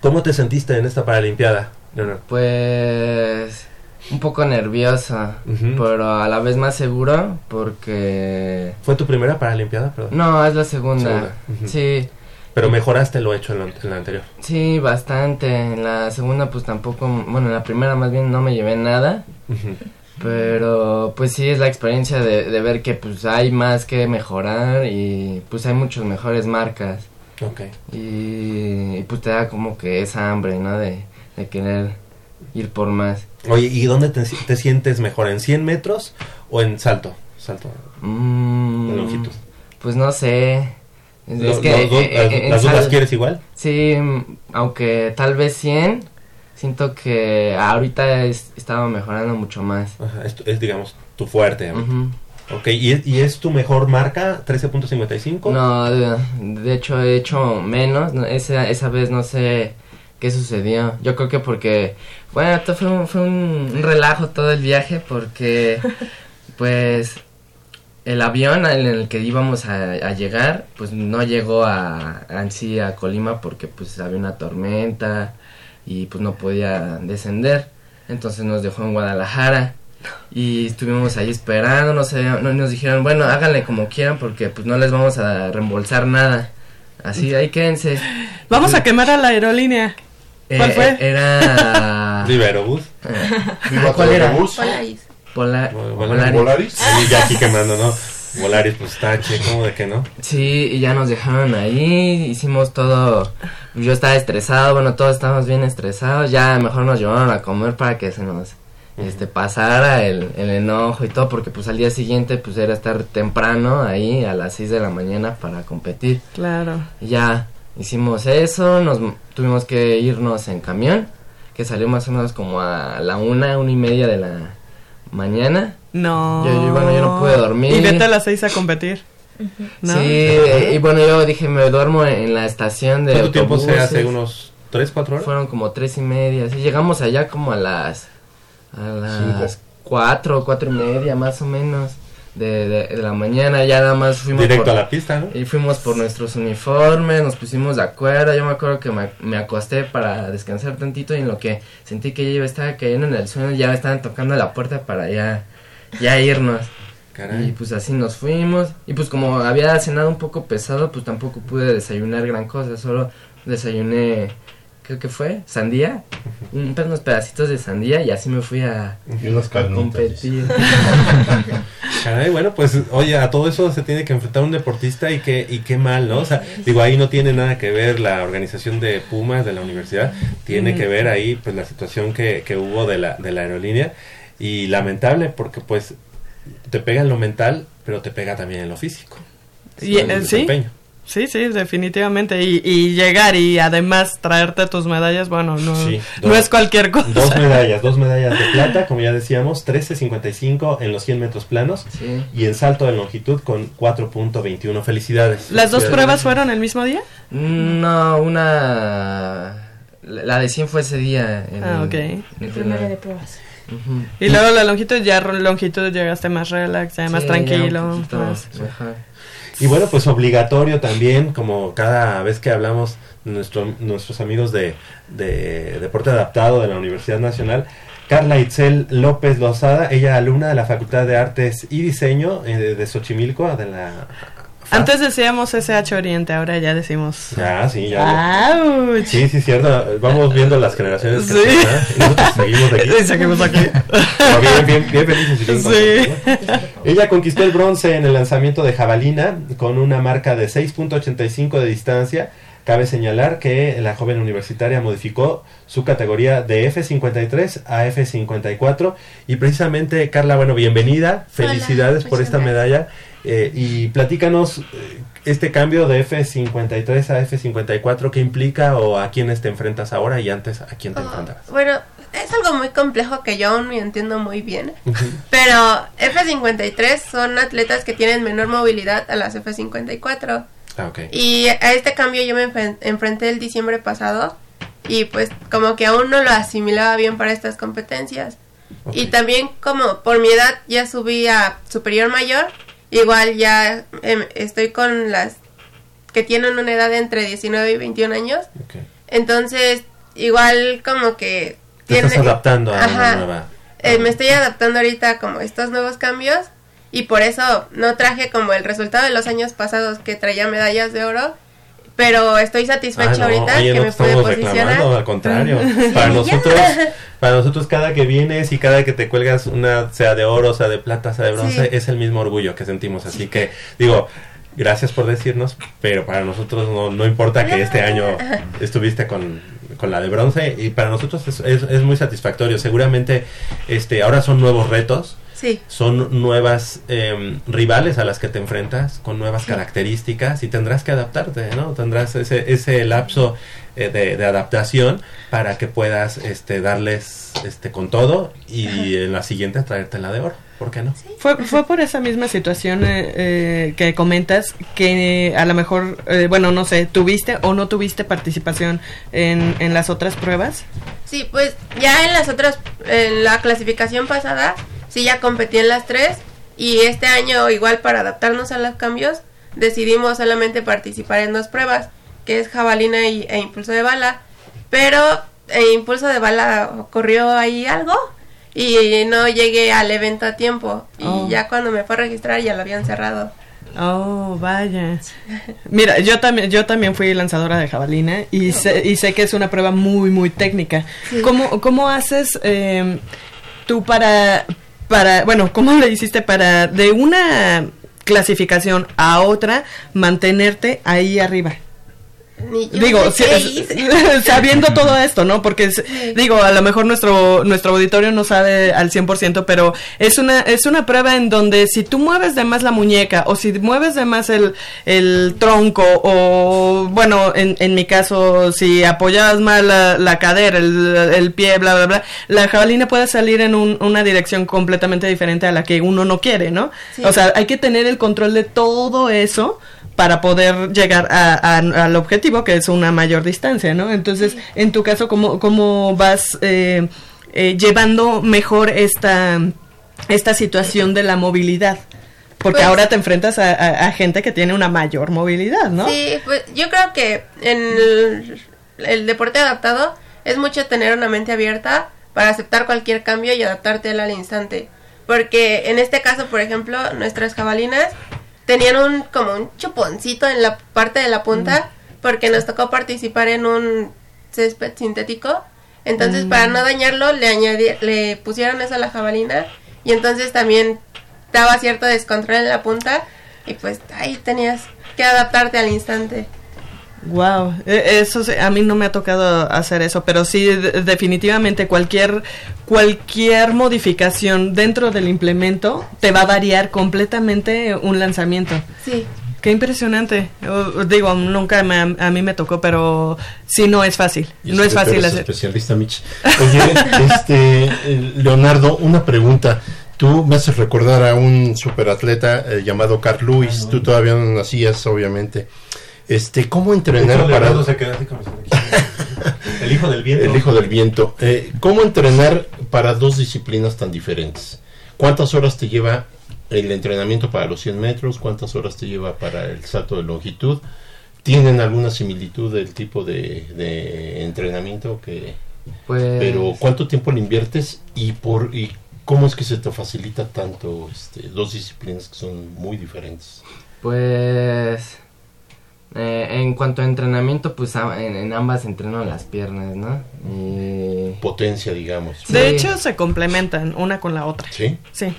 ¿Cómo te sentiste en esta Paralimpiada, Leonardo? Pues un poco nervioso, pero a la vez más seguro porque... ¿Fue tu primera Paralimpiada? Perdón. No, es la segunda. Sí, Pero mejoraste lo hecho en, lo- en la anterior. sí, bastante. En la segunda pues tampoco, bueno, en la primera más bien no me llevé nada. Pero pues sí es la experiencia de, de ver que pues hay más que mejorar y pues hay muchas mejores marcas. Ok. Y, y, pues te da como que esa hambre, ¿no? De, de querer ir por más. Oye, ¿y dónde te, te sientes mejor? ¿En 100 metros o en salto? Salto. Mm, De longitud. Pues no sé. Es, Lo- que dos- eh, las- eh, en las sal- las quieres igual. Sí, mm, aunque tal vez 100, siento que ahorita es- estaba mejorando mucho más. Ajá, es, tu- es, digamos, tu fuerte. Ujú. Ok, ¿y es, ¿y es tu mejor marca? ¿13.55? No, de, de hecho he hecho menos. no, esa, esa vez no sé qué sucedió. Yo creo que porque, bueno, esto fue un, fue un, un relajo todo el viaje porque, *laughs* pues, el avión en el que íbamos a, a llegar, pues no llegó a, a en sí a Colima porque pues había una tormenta y pues no podía descender. Entonces nos dejó en Guadalajara y estuvimos ahí esperando, no sé, no, nos dijeron, bueno, háganle como quieran porque pues no les vamos a reembolsar nada. Así, ahí quédense. Vamos a quemar a la aerolínea. ¿Cuál Eh, fue? eh, Era... *laughs* Viva Aerobús. Ah, ¿Cuál era? Polaris. Pola- Volaris. Polaris. Ahí ya aquí quemando, ¿no? Volaris, pues está ¿cómo de que no? Sí, y ya nos dejaron ahí, hicimos todo, yo estaba estresado, bueno, todos estábamos bien estresados, ya mejor nos llevaron a comer para que se nos este pasara el, el enojo y todo, porque pues al día siguiente pues era estar temprano ahí a las 6 de la mañana para competir. Claro. Y ya hicimos eso, nos tuvimos que irnos en camión, que salió más o menos como a la una, una y media de la mañana. No. Yo, yo, bueno, yo no pude dormir. Y vete a las seis a competir. ¿No? Sí, y bueno, yo dije, me duermo en la estación de ¿Cuánto tiempo se hace? ¿Unos 3, 4 horas? Fueron como tres y media, sí, llegamos allá como a las, a las cuatro, cuatro y media más o menos de, de, de la mañana, ya nada más fuimos Directo por- a la pista, ¿no? Y fuimos por nuestros uniformes, nos pusimos de acuerdo, yo me acuerdo que me, me acosté para descansar tantito y en lo que sentí que ya estaba cayendo en el sueño, ya me estaban tocando la puerta para ya, ya irnos. Caray. Y pues así nos fuimos. Y pues como había cenado un poco pesado, pues tampoco pude desayunar gran cosa. Solo desayuné, creo que fue, sandía. Un, unos pedacitos de sandía y así me fui a, Y competir. *laughs* Caray, bueno, pues, oye, a todo eso se tiene que enfrentar un deportista y qué, y qué mal, ¿no? O sea, digo, ahí no tiene nada que ver la organización de Pumas de la universidad, tiene que ver ahí, pues, la situación que, que hubo de la, de la aerolínea y lamentable porque, pues, te pega en lo mental, pero te pega también en lo físico. Y, En el eh, sí, desempeño. sí, sí, definitivamente. Y, y llegar y además traerte tus medallas, bueno, no, Sí, no es cualquier cosa. Dos medallas, dos medallas de plata, como ya decíamos, 13.55 en los 100 metros planos Sí. y en salto de longitud con 4.21. Felicidades. ¿Las dos pruebas fueron el mismo día? No, una... La de 100 fue ese día. en Ah, el- ok. en el Primera de pruebas. Y luego la longitud, ya longitud llegaste más relax, ya más Sí, ya un tranquilo. poquito más- mejor. Y bueno, pues obligatorio también, como cada vez que hablamos de nuestro, nuestros amigos de, de Deporte Adaptado de la Universidad Nacional, Carla Itzel López Lozada, ella alumna de la Facultad de Artes y Diseño eh, de, de Xochimilco, de la... Antes decíamos SH Oriente, ahora ya decimos. Ya, sí, ya. ¡Auch! Sí, sí, cierto. Vamos viendo las generaciones que Sí. y nosotros seguimos aquí. *laughs* Y seguimos aquí. Pero bien, bien, bien felices bien Sí. contentos, ¿no? Ella conquistó el bronce en el lanzamiento de jabalina con una marca de 6.85 de distancia, Cabe señalar que la joven universitaria modificó su categoría de F53 a F54 y precisamente Carla, bueno, bienvenida, felicidades por muchas esta gracias. medalla eh, y platícanos eh, este cambio de F53 a F54, ¿qué implica o a quiénes te enfrentas ahora y antes a quién te enfrentabas? Bueno, es algo muy complejo que yo aún no entiendo muy bien. Pero F53 son atletas que tienen menor movilidad a las F54. Ah, ok. Y a este cambio yo me enfren- enfrenté el diciembre pasado y pues como que aún no lo asimilaba bien para estas competencias. Y también como por mi edad ya subí a superior mayor, igual ya em, estoy con las que tienen una edad entre 19 y 21 años. Entonces, igual como que... Te estás adaptando a Ajá. nueva... eh, me estoy adaptando ahorita como estos nuevos cambios y por eso no traje como el resultado de los años pasados que traía medallas de oro, pero estoy satisfecha Ah, no, ahorita oye, que no me pude posicionar. al contrario. *laughs* Para nosotros, para nosotros cada que vienes y cada que te cuelgas una, sea de oro, sea de plata, sea de bronce, Sí. es el mismo orgullo que sentimos. Así que, digo, gracias por decirnos, pero para nosotros no, no importa que este año estuviste con, con la de bronce y para nosotros es, es, es muy satisfactorio. Seguramente este ahora son nuevos retos. Sí. Son nuevas em, rivales a las que te enfrentas, con nuevas características y tendrás que adaptarte, ¿no? Tendrás ese, ese lapso eh, de, de adaptación para que puedas este, darles este, con todo y en la siguiente traerte la de oro. ¿Por qué no? Fue, fue por esa misma situación eh, eh, que comentas que a lo mejor, eh, bueno, no sé, ¿tuviste o no tuviste participación en, en las otras pruebas? Sí, pues ya en las otras, en la clasificación pasada, sí ya competí en las tres y este año igual para adaptarnos a los cambios decidimos solamente participar en dos pruebas, que es jabalina y, e impulso de bala, pero en impulso de bala ocurrió ahí algo y no llegué al evento a tiempo y Oh. ya cuando me fue a registrar ya lo habían cerrado. Oh, vaya. *laughs* Mira, yo también, yo también fui lanzadora de jabalina y sé, y sé que es una prueba muy, muy técnica. Sí. ¿Cómo, cómo haces eh, tú para, para, bueno, *laughs* cómo le hiciste para de una clasificación a otra mantenerte ahí arriba? Digo, si- *laughs* sabiendo todo esto, ¿no? Porque, digo, a lo mejor nuestro, nuestro auditorio no sabe al 100%, pero es una, es una prueba en donde si tú mueves de más la muñeca o si mueves de más el, el tronco o, bueno, en, en mi caso, si apoyabas más la, la cadera, el, el pie, bla, bla, bla, la jabalina puede salir en un- una dirección completamente diferente a la que uno no quiere, ¿no? Sí. O sea, hay que tener el control de todo eso para poder llegar a- a- al objetivo que es una mayor distancia, ¿no? Entonces, en tu caso, ¿cómo, cómo vas eh, eh, llevando mejor esta, esta situación de la movilidad? Porque Pues- ahora te enfrentas a gente que tiene una mayor movilidad, ¿no? Sí, pues yo creo que en el, el deporte adaptado es mucho tener una mente abierta para aceptar cualquier cambio y adaptarte al instante. Porque en este caso, por ejemplo, nuestras jabalinas tenían un como un chuponcito en la parte de la punta porque nos tocó participar en un césped sintético. Entonces, Mm. para no dañarlo, le añadi- le pusieron eso a la jabalina y entonces también daba cierto descontrol en la punta y pues ahí tenías que adaptarte al instante. Wow, eso sí, a mí no me ha tocado hacer eso, pero sí de- definitivamente cualquier cualquier modificación dentro del implemento te va a variar completamente un lanzamiento. Sí. Qué impresionante. Uh, digo, nunca me- a mí me tocó, pero sí no es fácil. No es eso fácil hacer. especialista, Mitch. *laughs* Oye, este, eh, Leonardo, una pregunta. Tú me haces recordar a un superatleta eh, llamado Carl Lewis. Tú todavía no nacías, obviamente. Este, ¿cómo entrenar hecho, para se quedó así como El hijo del viento. El hijo del viento. Eh, ¿Cómo entrenar para dos disciplinas tan diferentes? ¿Cuántas horas te lleva el entrenamiento para los 100 metros? ¿Cuántas horas te lleva para el salto de longitud? ¿Tienen alguna similitud del tipo de, de entrenamiento que... Pues- Pero ¿cuánto tiempo le inviertes y por y cómo es que se te facilita tanto este, dos disciplinas que son muy diferentes? Pues eh, en cuanto a entrenamiento, pues a- en, en ambas entreno las piernas, ¿no? Y... Potencia, digamos. De hecho, se complementan una con la otra. ¿Sí? Sí.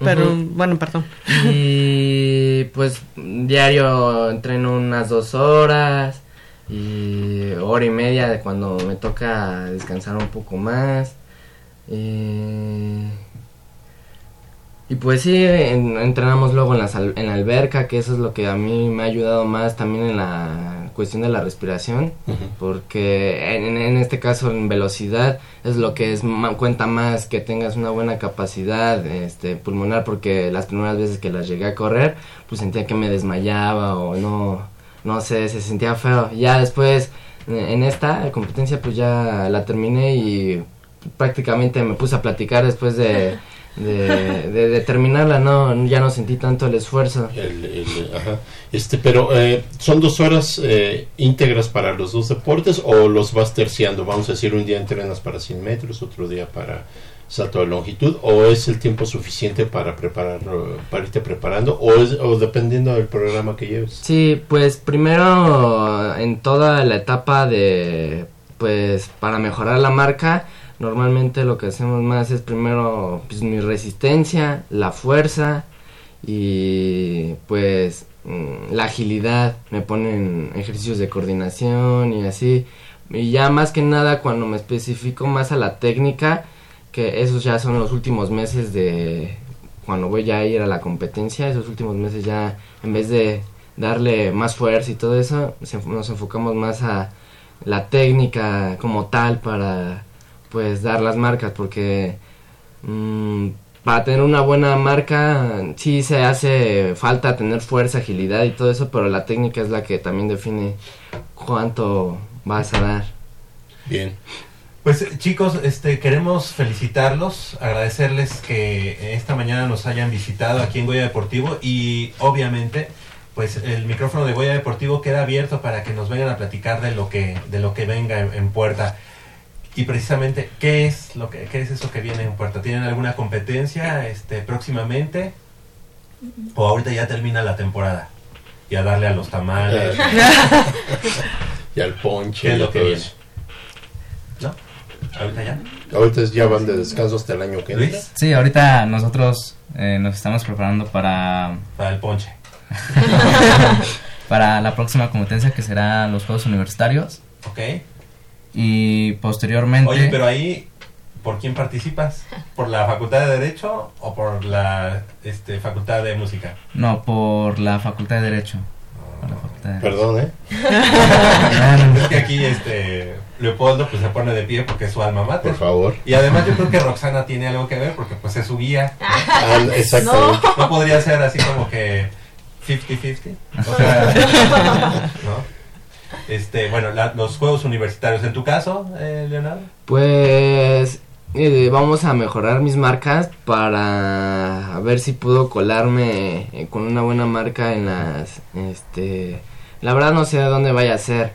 Pero, bueno, perdón. Y pues diario entreno unas dos horas. y hora y media de cuando me toca descansar un poco más. Eh, y pues sí, en- entrenamos luego en la, sal- en la alberca, que eso es lo que a mí me ha ayudado más también en la cuestión de la respiración, porque en, en este caso en velocidad es lo que es cuenta más que tengas una buena capacidad este, pulmonar, porque las primeras veces que las llegué a correr, pues sentía que me desmayaba o no, no sé, se sentía feo. Ya después en esta competencia pues ya la terminé y prácticamente me puse a platicar después de, *laughs* de, de- de terminarla, no, ya no sentí tanto el esfuerzo. El- el- ajá. Este, pero eh, son dos horas eh, íntegras para los dos deportes o los vas terciando. Vamos a decir, un día entrenas para 100 metros, otro día para salto de longitud, o es el tiempo suficiente para preparar, para irte preparando, o, es, o dependiendo del programa que lleves. Sí, pues primero en toda la etapa de, pues para mejorar la marca, normalmente lo que hacemos más es primero pues mi resistencia, la fuerza y pues mm, la agilidad, me ponen ejercicios de coordinación y así. Y ya más que nada cuando me especifico más a la técnica, que esos ya son los últimos meses de cuando voy ya a ir a la competencia, esos últimos meses ya en vez de darle más fuerza y todo eso, nos enfocamos más a la técnica como tal para pues dar las marcas porque mm, para tener una buena marca sí se hace falta tener fuerza, agilidad y todo eso, pero la técnica es la que también define cuánto vas a dar. Bien. Pues chicos, este queremos felicitarlos, agradecerles que esta mañana nos hayan visitado aquí en Goya Deportivo y obviamente pues el micrófono de Goya Deportivo queda abierto para que nos vengan a platicar de lo que de lo que venga en, en puerta. Y precisamente qué es lo que qué es eso que viene en puerta. ¿Tienen alguna competencia este próximamente o ahorita ya termina la temporada? Y a darle a los tamales. *laughs* y al ponche. ¿Qué es lo que viene? ¿No? ¿Ahorita ya? Ahorita ya van de descanso hasta el año que. Luis. Sí, ahorita nosotros eh, nos estamos preparando para... Para el ponche. *laughs* para la próxima competencia que será los Juegos Universitarios. Ok. Y posteriormente... Oye, pero ahí, ¿por quién participas? ¿Por la Facultad de Derecho o por la este, Facultad de Música? No, por la Facultad de Derecho. Por la Facultad de Derecho. Perdón, ¿eh? es que aquí este Leopoldo pues se pone de pie porque es su alma mater. Por favor. Y además yo creo que Roxana tiene algo que ver porque pues es su guía. Ah, exactamente. No. podría ser así como que 50-50. O sea, *laughs* ¿no? Este, bueno, la- los Juegos Universitarios. ¿En tu caso, eh, Leonardo? Pues eh, vamos a mejorar mis marcas para ver si puedo colarme eh, con una buena marca en las este la verdad no sé dónde vaya a ser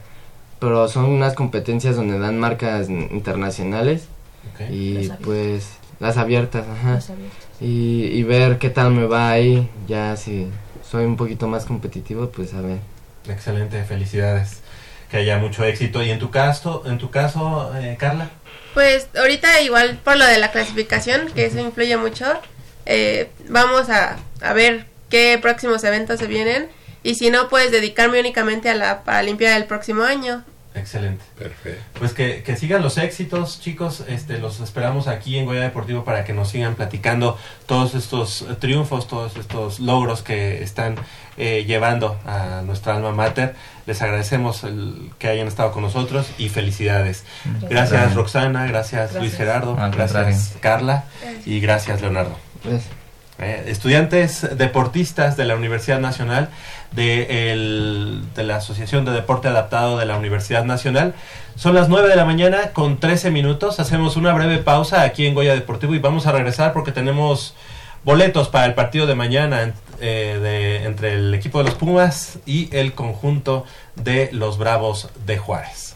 pero son unas competencias donde dan marcas internacionales y Las abiertas. pues las abiertas ajá Las abiertas. y, y ver qué tal me va ahí ya si soy un poquito más competitivo pues a ver Excelente, felicidades. Que haya mucho éxito. ¿Y en tu caso, en tu caso, eh, Carla? Pues ahorita igual por lo de la clasificación, que eso influye mucho, eh, vamos a, a ver qué próximos eventos se vienen y si no, pues dedicarme únicamente a la Paralimpiada del próximo año. Excelente. Perfecto. Pues que, que sigan los éxitos, chicos. Este, los esperamos aquí en Goya Deportivo para que nos sigan platicando todos estos triunfos, todos estos logros que están eh, llevando a nuestra alma mater. Les agradecemos el que hayan estado con nosotros y felicidades. Gracias. Roxana, gracias, Luis. Gerardo, Al gracias contrario. Carla y gracias Leonardo. Eh, estudiantes deportistas de la Universidad Nacional, de, el- de la Asociación de Deporte Adaptado de la Universidad Nacional. Son las 9 de la mañana con 13 minutos. Hacemos una breve pausa aquí en Goya Deportivo y vamos a regresar porque tenemos boletos para el partido de mañana eh, de- entre el equipo de los Pumas y el conjunto de los Bravos de Juárez.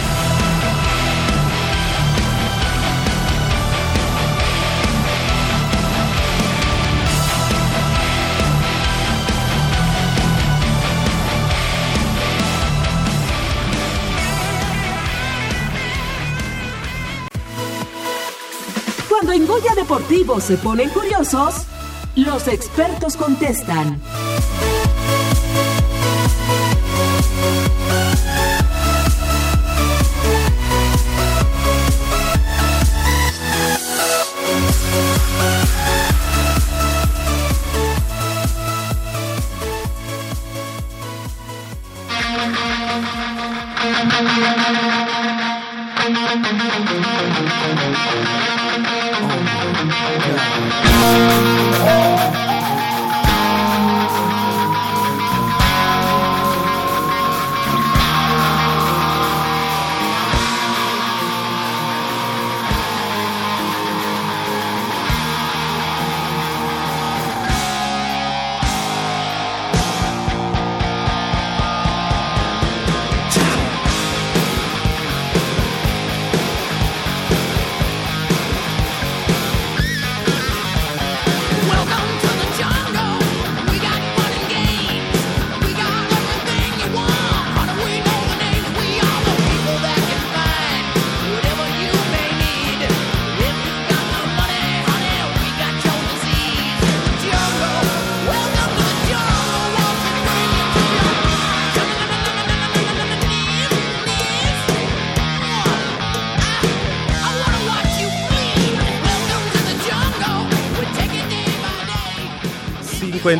Cuando en Goya Deportivo se ponen curiosos, los expertos contestan.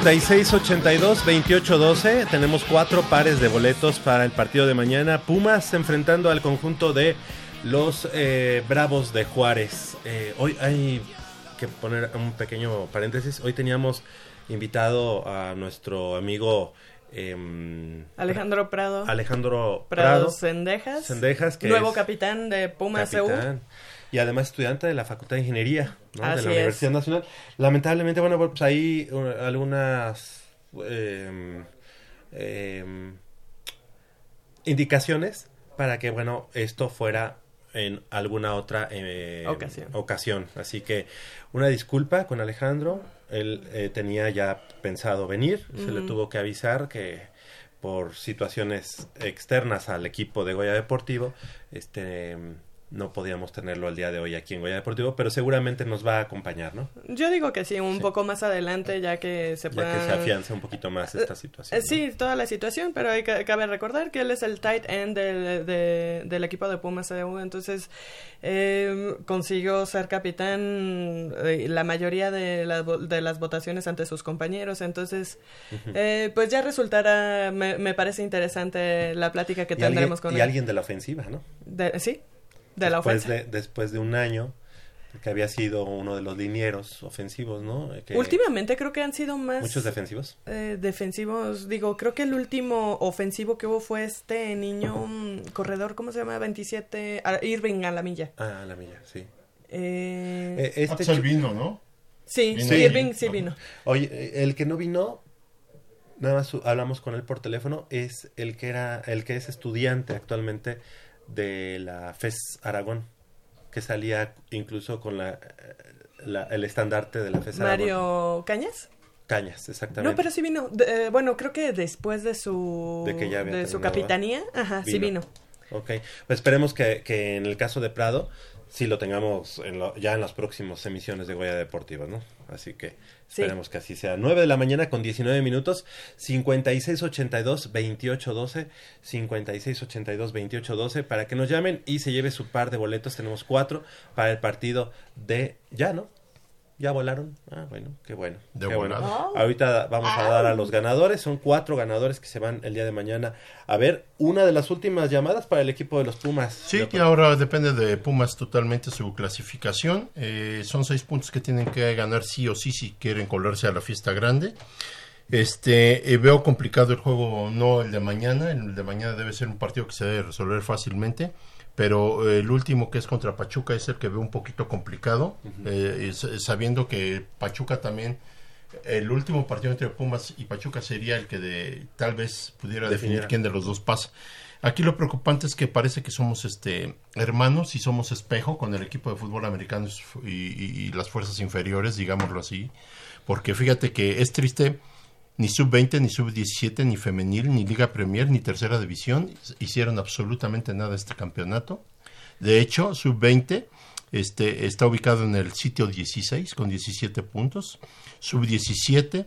...56-82-28-12... ...tenemos cuatro pares de boletos para el partido de mañana... ...Pumas enfrentando al conjunto de... ...los eh, Bravos de Juárez... Eh, ...hoy hay que poner un pequeño paréntesis... ...hoy teníamos invitado a nuestro amigo... em, Alejandro Prado. Alejandro Prado Prado. Sendejas. Sendejas, que Nuevo es capitán de Pumas capitán, y además estudiante de la Facultad de Ingeniería ¿no? de la es. Universidad Nacional. Lamentablemente, bueno, pues hay uh, algunas em, indicaciones para que, bueno, esto fuera en alguna otra em, Ocasión. ocasión. Así que una disculpa con Alejandro. Él eh, tenía ya pensado venir, se le tuvo que avisar que por situaciones externas al equipo de Goya Deportivo, este no podíamos tenerlo al día de hoy aquí en Goya Deportivo, pero seguramente nos va a acompañar, ¿no? Yo digo que sí, un poco más adelante, ya que se Ya pueda... que se afianza un poquito más esta situación. Eh, Sí, toda la situación, pero hay que, cabe recordar que él es el tight end del, de- del equipo de Pumas CU, entonces eh, consiguió ser capitán eh, la mayoría de, de las votaciones ante sus compañeros, entonces eh, pues ya resultará, me, me parece interesante la plática que y alguien, tendremos con y él. alguien de la ofensiva, ¿no? De- sí, de la después ofensa. de, después de un año, que había sido uno de los linieros ofensivos, ¿no? Eh, Que- Últimamente creo que han sido más... Muchos defensivos. eh, defensivos, digo, creo que el último ofensivo que hubo fue este niño corredor, ¿cómo se llama? 27, ah, Irving Alamilla. Ah, la milla, sí. Eh, Eh, este vino, ¿no? sí, Vino sí, ahí. Irving sí vino. Oye, eh, el que no vino, nada más hablamos con él por teléfono, es el que era, el que es estudiante actualmente de la FES Aragón, que salía incluso con la, la- el estandarte de la FES Aragón. Mario Cañas. Cañas, exactamente. No, pero sí vino. De- eh, bueno, creo que después de su De que ya de su capitanía, ajá, sí Vino. vino. Ok, pues esperemos que, que en el caso de Prado sí lo tengamos en lo- ya en las próximas emisiones de Goya Deportiva, ¿no? Así que Sí. esperemos que así sea. 9 de la mañana con 19 minutos, 5682-2812, 5682-2812, para que nos llamen y se lleve su par de boletos. Tenemos cuatro para el partido de... ¿Ya, no? ¿Ya volaron? Ah, bueno, qué bueno. De qué bueno. volada. Ahorita vamos a dar a los ganadores. Son cuatro ganadores que se van el día de mañana a ver una de las últimas llamadas para el equipo de los Pumas. Sí, que ahora depende de Pumas totalmente su clasificación. Eh, son seis puntos que tienen que ganar sí o sí si quieren colarse a la fiesta grande. Este, eh, veo complicado el juego, no el de mañana. El de mañana debe ser un partido que se debe resolver fácilmente. Pero eh, el último que es contra Pachuca es el que veo un poquito complicado. eh, es sabiendo que Pachuca también el último partido entre Pumas y Pachuca sería el que de, tal vez pudiera definir quién de los dos pasa. Aquí lo preocupante es que parece que somos este hermanos y somos espejo con el equipo de fútbol americano y, y- y las fuerzas inferiores, digámoslo así. Porque fíjate que es triste, ni sub-20, ni sub-17, ni femenil, ni Liga Premier, ni Tercera División hicieron absolutamente nada este campeonato. De hecho, sub-20 este, está ubicado en el sitio 16 con 17 puntos. Sub-17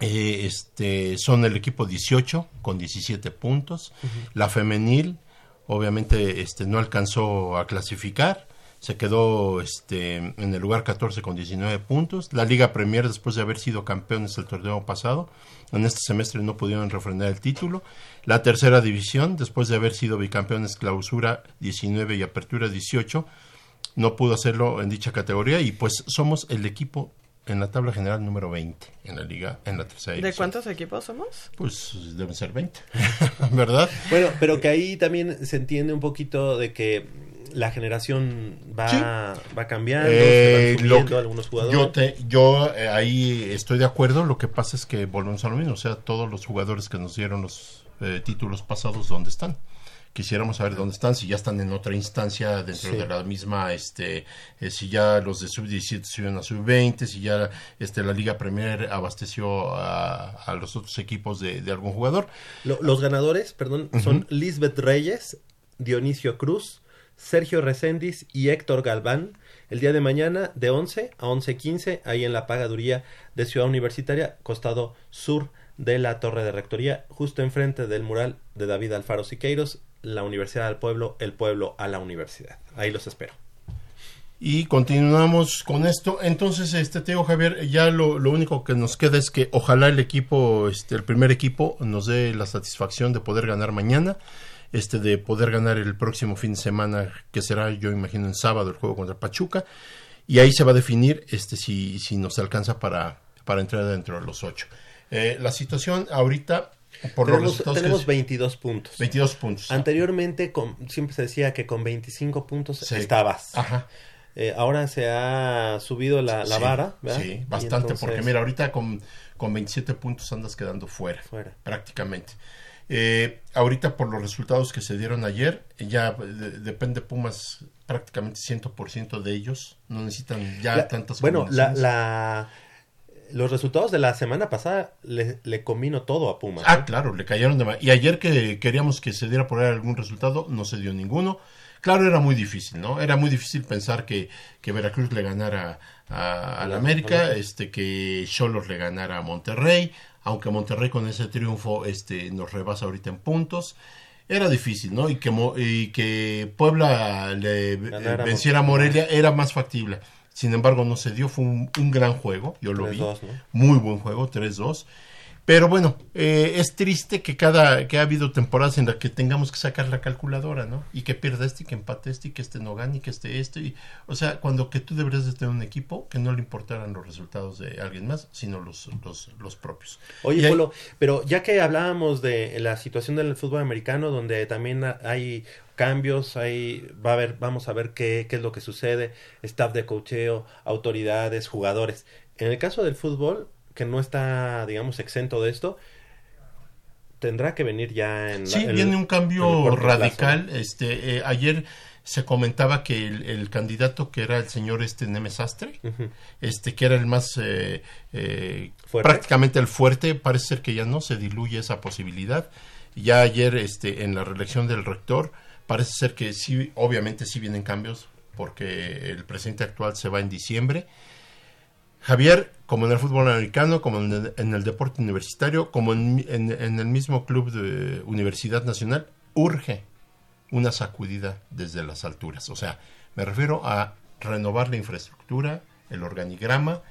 eh, este, son el equipo 18 con 17 puntos. La femenil obviamente este, no alcanzó a clasificar. Se quedó este, en el lugar 14 con 19 puntos. La Liga Premier, después de haber sido campeones el torneo pasado, en este semestre no pudieron refrendar el título. La tercera división, después de haber sido bicampeones clausura 19 y apertura 18, no pudo hacerlo en dicha categoría y pues somos el equipo en la tabla general número 20 en la liga, en la tercera ¿De división. cuántos equipos somos? Pues deben ser 20, *laughs* ¿verdad? Bueno, pero que ahí también se entiende un poquito de que la generación va, Sí. va cambiando, Eh, se van lo subiendo que- algunos jugadores. Yo, te, yo eh, ahí estoy de acuerdo. Lo que pasa es que volvemos a lo mismo. O sea, todos los jugadores que nos dieron los eh, títulos pasados, ¿dónde están? Quisiéramos saber dónde están, si ya están en otra instancia dentro Sí. de la misma, este, eh, si ya los de sub-17 subieron a sub-20, si ya este, la Liga Premier abasteció a, a los otros equipos de, de algún jugador. Lo- los ganadores, perdón, son. Lisbeth Reyes, Dionisio Cruz, Sergio Recendis y Héctor Galván. El día de mañana de 11 a 11.15, ahí en la pagaduría de Ciudad Universitaria, costado sur de la Torre de Rectoría, justo enfrente del mural de David Alfaro Siqueiros, la Universidad al Pueblo, el pueblo a la universidad. Ahí los espero. Y continuamos con esto. Entonces, este te digo, Javier, ya lo, lo único que nos queda es que ojalá el equipo, este, el primer equipo, nos dé la satisfacción de poder ganar mañana, este, de poder ganar el próximo fin de semana, que será, yo imagino, en sábado el juego contra Pachuca. Y ahí se va a definir este, si, si nos alcanza para, para entrar dentro de los ocho. Eh, la situación ahorita, por los tenemos resultados que tenemos se- 22 puntos. 22 puntos. Anteriormente con- siempre se decía que con 25 puntos Sí. estabas. Ajá. Eh, ahora se ha subido la, la Sí, vara, ¿verdad? Sí, bastante, entonces- porque mira, ahorita con, con 27 puntos andas quedando fuera, Fuera. prácticamente. Eh, ahorita por los resultados que se dieron ayer, ya de- depende Pumas prácticamente 100% de ellos, no necesitan ya La- tantas bueno, la, los resultados de la semana pasada le, le combino todo a Pumas. Ah, ¿eh? claro, le cayeron de Y ayer que queríamos que se diera por ahí algún resultado, no se dio ninguno. Claro, era muy difícil, ¿no? Era muy difícil pensar que, que Veracruz le ganara a, a la América, este, que Cholos le ganara a Monterrey, aunque Monterrey con ese triunfo este, nos rebasa ahorita en puntos. Era difícil, ¿no? Y que, y que Puebla le Ganara eh, venciera a. Morelia era más factible. Sin embargo, no se dio, fue un, un gran juego, yo lo vi. 3-2, ¿no? Muy buen juego, 3-2. Pero bueno, eh, es triste que cada que ha habido temporadas en las que tengamos que sacar la calculadora, ¿no? Y que pierda este, y que empate este, y que este no gane, y que este este. Y, o sea, cuando que tú deberías de tener un equipo que no le importaran los resultados de alguien más, sino los, los, los propios. Oye, hay- Polo, pero ya que hablábamos de la situación del fútbol americano, donde también ha- hay cambios, hay, va a ver, vamos a ver qué, qué es lo que sucede, staff de cocheo, autoridades, jugadores. En el caso del fútbol, que no está, digamos, exento de esto, tendrá que venir ya en... Sí, viene un cambio plazo, radical. Este, eh, ayer se comentaba que el, el candidato que era el señor este Nemes Astre, este que era el más eh, eh, prácticamente el fuerte, parece ser que ya no se diluye esa posibilidad. Ya ayer este en la reelección del rector Parece ser que sí, obviamente sí vienen cambios, porque el presidente actual se va en diciembre. Javier, como en el fútbol americano, como en el, en el deporte universitario, como en, en- en el mismo club de Universidad Nacional, urge una sacudida desde las alturas. O sea, me refiero a renovar la infraestructura, el organigrama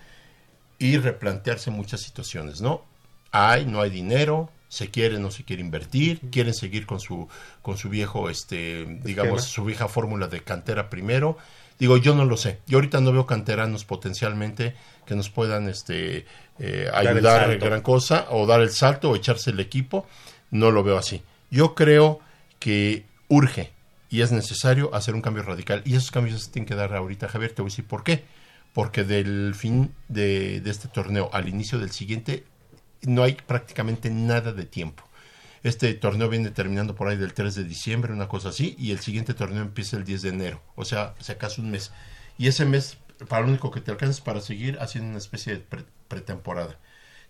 y replantearse muchas situaciones, ¿no? Hay, no hay dinero, se quiere, no se quiere invertir, quieren seguir con su, con su viejo, este, digamos, Esquema. su vieja fórmula de cantera primero. Digo, yo no lo sé. Yo ahorita no veo canteranos potencialmente que nos puedan este, eh, ayudar gran cosa o dar el salto o echarse el equipo. No lo veo así. Yo creo que urge y es necesario hacer un cambio radical. Y esos cambios se tienen que dar ahorita, Javier. Te voy a decir por qué. Porque del fin de, de este torneo al inicio del siguiente no hay prácticamente nada de tiempo. Este torneo viene terminando por ahí del 3 de diciembre, una cosa así, y el siguiente torneo empieza el 10 de enero. O sea, se acaso un mes. Y ese mes, para lo único que te alcanza es para seguir haciendo una especie de pre- pretemporada.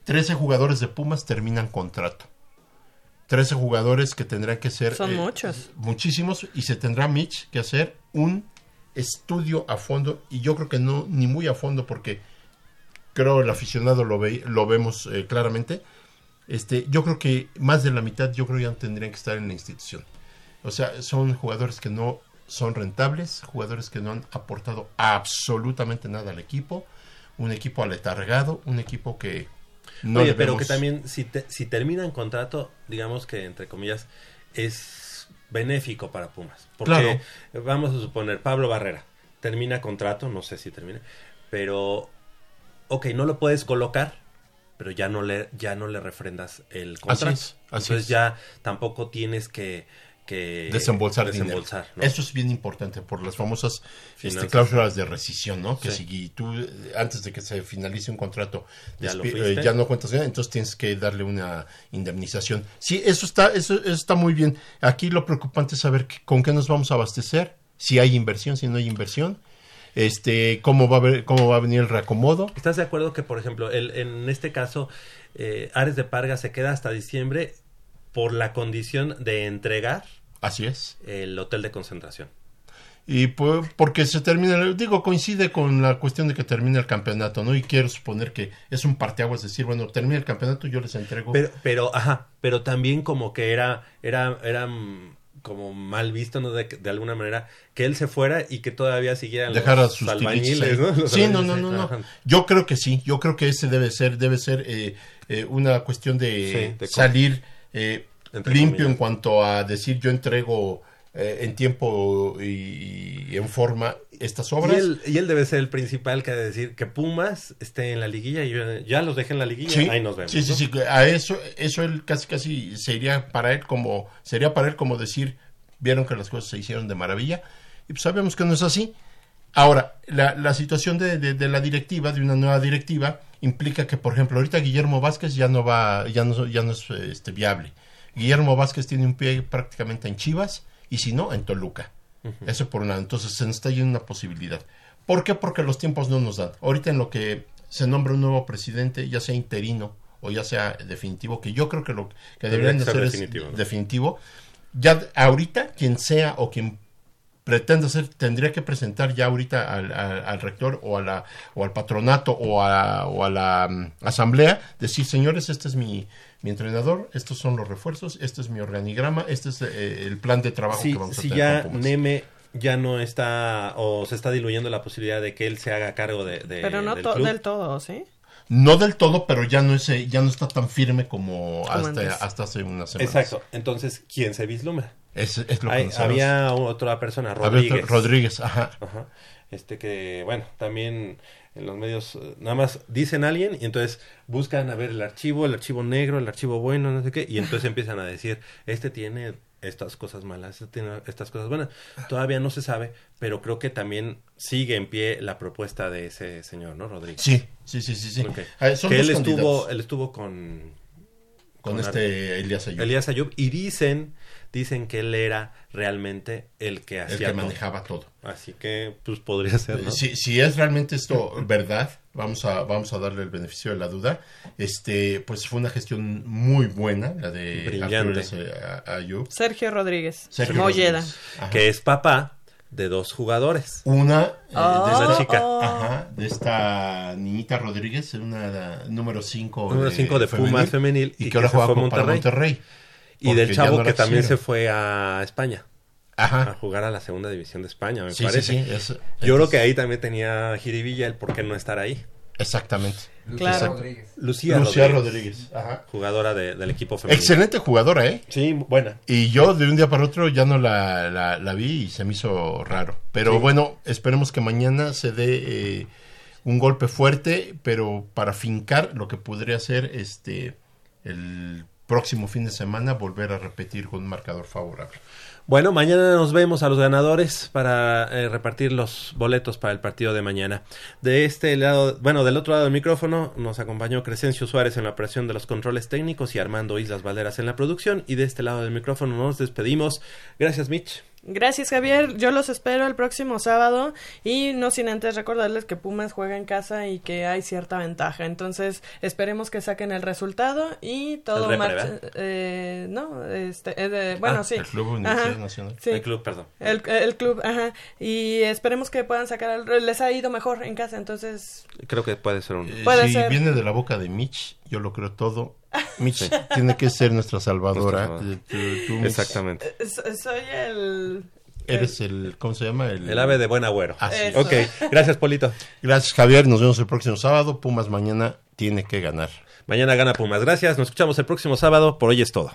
13 jugadores de Pumas terminan contrato. 13 jugadores que tendrán que ser... Son eh, muchos. Muchísimos. Y se tendrá, Mitch, que hacer un estudio a fondo. Y yo creo que no, ni muy a fondo, porque creo el aficionado lo, ve, lo vemos eh, claramente. Este, yo creo que más de la mitad, yo creo ya no tendrían que estar en la institución. O sea, son jugadores que no son rentables, jugadores que no han aportado absolutamente nada al equipo, un equipo aletargado, un equipo que no Oye, pero que también, si, te- si terminan contrato, digamos que, entre comillas, es benéfico para Pumas. Porque, vamos a suponer, Pablo Barrera termina contrato, no sé si termina, pero, ok, no lo puedes colocar, pero ya no le, ya no le refrendas el contrato. es, así Entonces es. ya tampoco tienes que, que desembolsar, desembolsar, dinero. ¿no? Eso es bien importante por las famosas este, cláusulas de rescisión, ¿no? Que Sí. si tú eh, antes de que se finalice un contrato Ya lo eh, ya no cuentas bien, entonces tienes que darle una indemnización. Sí, eso está eso, eso está muy bien. Aquí lo preocupante es saber que- con qué nos vamos a abastecer, si hay inversión, si no hay inversión. Este, cómo va a ver, cómo va a venir el reacomodo. ¿Estás de acuerdo que, por ejemplo, el, en este caso, eh, Ares de Parga se queda hasta diciembre por la condición de entregar Así es. el hotel de concentración? Y pues, porque se termina, el- digo, coincide con la cuestión de que termina el campeonato, ¿no? Y quiero suponer que es un parteaguas decir, bueno, termina el campeonato, yo les entrego. Pero, pero, ajá, pero también como que era, era, era como mal visto, ¿no? De, de alguna manera, que él se fuera y que todavía siguieran dejar a los sus albañiles, Sí, no, albañiles no, no, no. Yo creo que sí, yo creo que ese debe ser, debe ser eh, eh, una cuestión de, Sí, de co- salir eh, limpio comillas. en cuanto a decir yo entrego eh, en tiempo y, y en forma estas Y obras. él, y él debe ser el principal que ha de decir que Pumas esté en la liguilla y ya los dejé en la liguilla, Sí, ahí nos vemos. sí, sí, ¿no? sí, que a eso, eso él casi, casi sería para él como, sería para él como decir, vieron que las cosas se hicieron de maravilla, y pues sabemos que no es así. Ahora, la, la situación de, de- de la directiva, de una nueva directiva, implica que, por ejemplo, ahorita Guillermo Vázquez ya no va, ya no, ya no es este, viable. Guillermo Vázquez tiene un pie prácticamente en Chivas, y si no, en Toluca. Eso por un lado. Entonces se nos está yendo una posibilidad. ¿Por qué? Porque los tiempos no nos dan. Ahorita en lo que se nombra un nuevo presidente, ya sea interino o ya sea definitivo, que yo creo que lo que Debería deberían de ser hacer definitivo, es ¿no? definitivo. Ya ahorita, quien sea o quien pretenda ser, tendría que presentar ya ahorita al, al- al rector o, a la, o al patronato o a, o a la mm, asamblea, decir, señores, este es mi, mi entrenador, estos son los refuerzos, este es mi organigrama, este es eh, el plan de trabajo si, que vamos a si tener ya con Pumas. Neme ya no está o se está diluyendo la posibilidad de que él se haga cargo de, de- Pero no del to- club. del todo, ¿sí? No del todo, pero ya no es, eh, ya no está tan firme como, hasta, antes. hasta hace unas semanas. Exacto. Entonces, ¿quién se vislumbra? Es, es lo que Hay- no sabemos. había otra persona, otro- Rodríguez. Rodríguez, ajá. Este que, bueno, también en los medios eh, nada más dicen alguien y entonces buscan a ver el archivo, el archivo negro, el archivo bueno, no sé qué, y entonces *laughs* empiezan a decir, este tiene estas cosas malas, este tiene estas cosas buenas. Todavía no se sabe, pero creo que también sigue en pie la propuesta de ese señor, ¿no, Rodríguez? Sí, sí, sí, sí. sí. Ah, que él estuvo, él estuvo con Con este Elías Ayub. Elías Ayub. Y dicen, dicen que él era realmente el que El hacía que todo. manejaba todo. Así que, pues podría ser, ¿no? Si, si es realmente esto *laughs* verdad, vamos a, vamos a darle el beneficio de la duda. Este, pues fue una gestión muy buena, la de Brillante. A- Ayub. Sergio Rodríguez. Sergio Molleda. Que es papá de dos jugadores. Una eh, Oh, de esta chica. oh. Ajá, de esta niñita Rodríguez, una número 5 Número 5 de Pumas femenil y que ahora juega para Monterrey. Y del chavo no que también se fue a España. Ajá. A jugar a la segunda división de España, me Sí, sí, parece. sí, es- Yo es- creo que ahí también tenía jiribilla el por qué no estar ahí. Exactamente. Lucía Exacto. Rodríguez. Lucía, Lucía Rodríguez. Rodríguez. Ajá. Jugadora de- del equipo femenino. Excelente jugadora, ¿eh? Sí, buena. Y yo de un día para otro ya no la, la- la vi y se me hizo raro. Pero Sí. bueno, esperemos que mañana se dé eh, un golpe fuerte, pero para fincar lo que podría ser este el próximo fin de semana volver a repetir con un marcador favorable. Bueno, mañana nos vemos a los ganadores para eh, repartir los boletos para el partido de mañana. De este lado, bueno, del otro lado del micrófono nos acompañó Crescencio Suárez en la operación de los controles técnicos y Armando Islas Valderas en la producción. Y de este lado del micrófono nos despedimos. Gracias, Mitch. Gracias Javier, yo los espero el próximo sábado y no sin antes recordarles que Pumas juega en casa y que hay cierta ventaja, entonces esperemos que saquen el resultado y todo El repre, marche, ¿verdad? eh, no, este, eh, de- bueno Ah, sí, el Club Universidad Nacional. sí. El club, perdón. El, el club, ajá, y esperemos que puedan sacar, el- les ha ido mejor en casa, entonces Creo que puede ser un... Eh, Puede si ser. viene de la boca de Mitch, yo lo creo todo. Mitch tiene que ser nuestra salvadora. Nuestra tú- tú, Mitch, Exactamente. eh, so- soy el... Eres el, ¿cómo se llama? El ave de buen agüero. Así. Ok, gracias, Polito. Gracias, Javier. Nos vemos el próximo sábado. Pumas mañana tiene que ganar. Mañana gana Pumas. Gracias, nos escuchamos el próximo sábado. Por hoy es todo.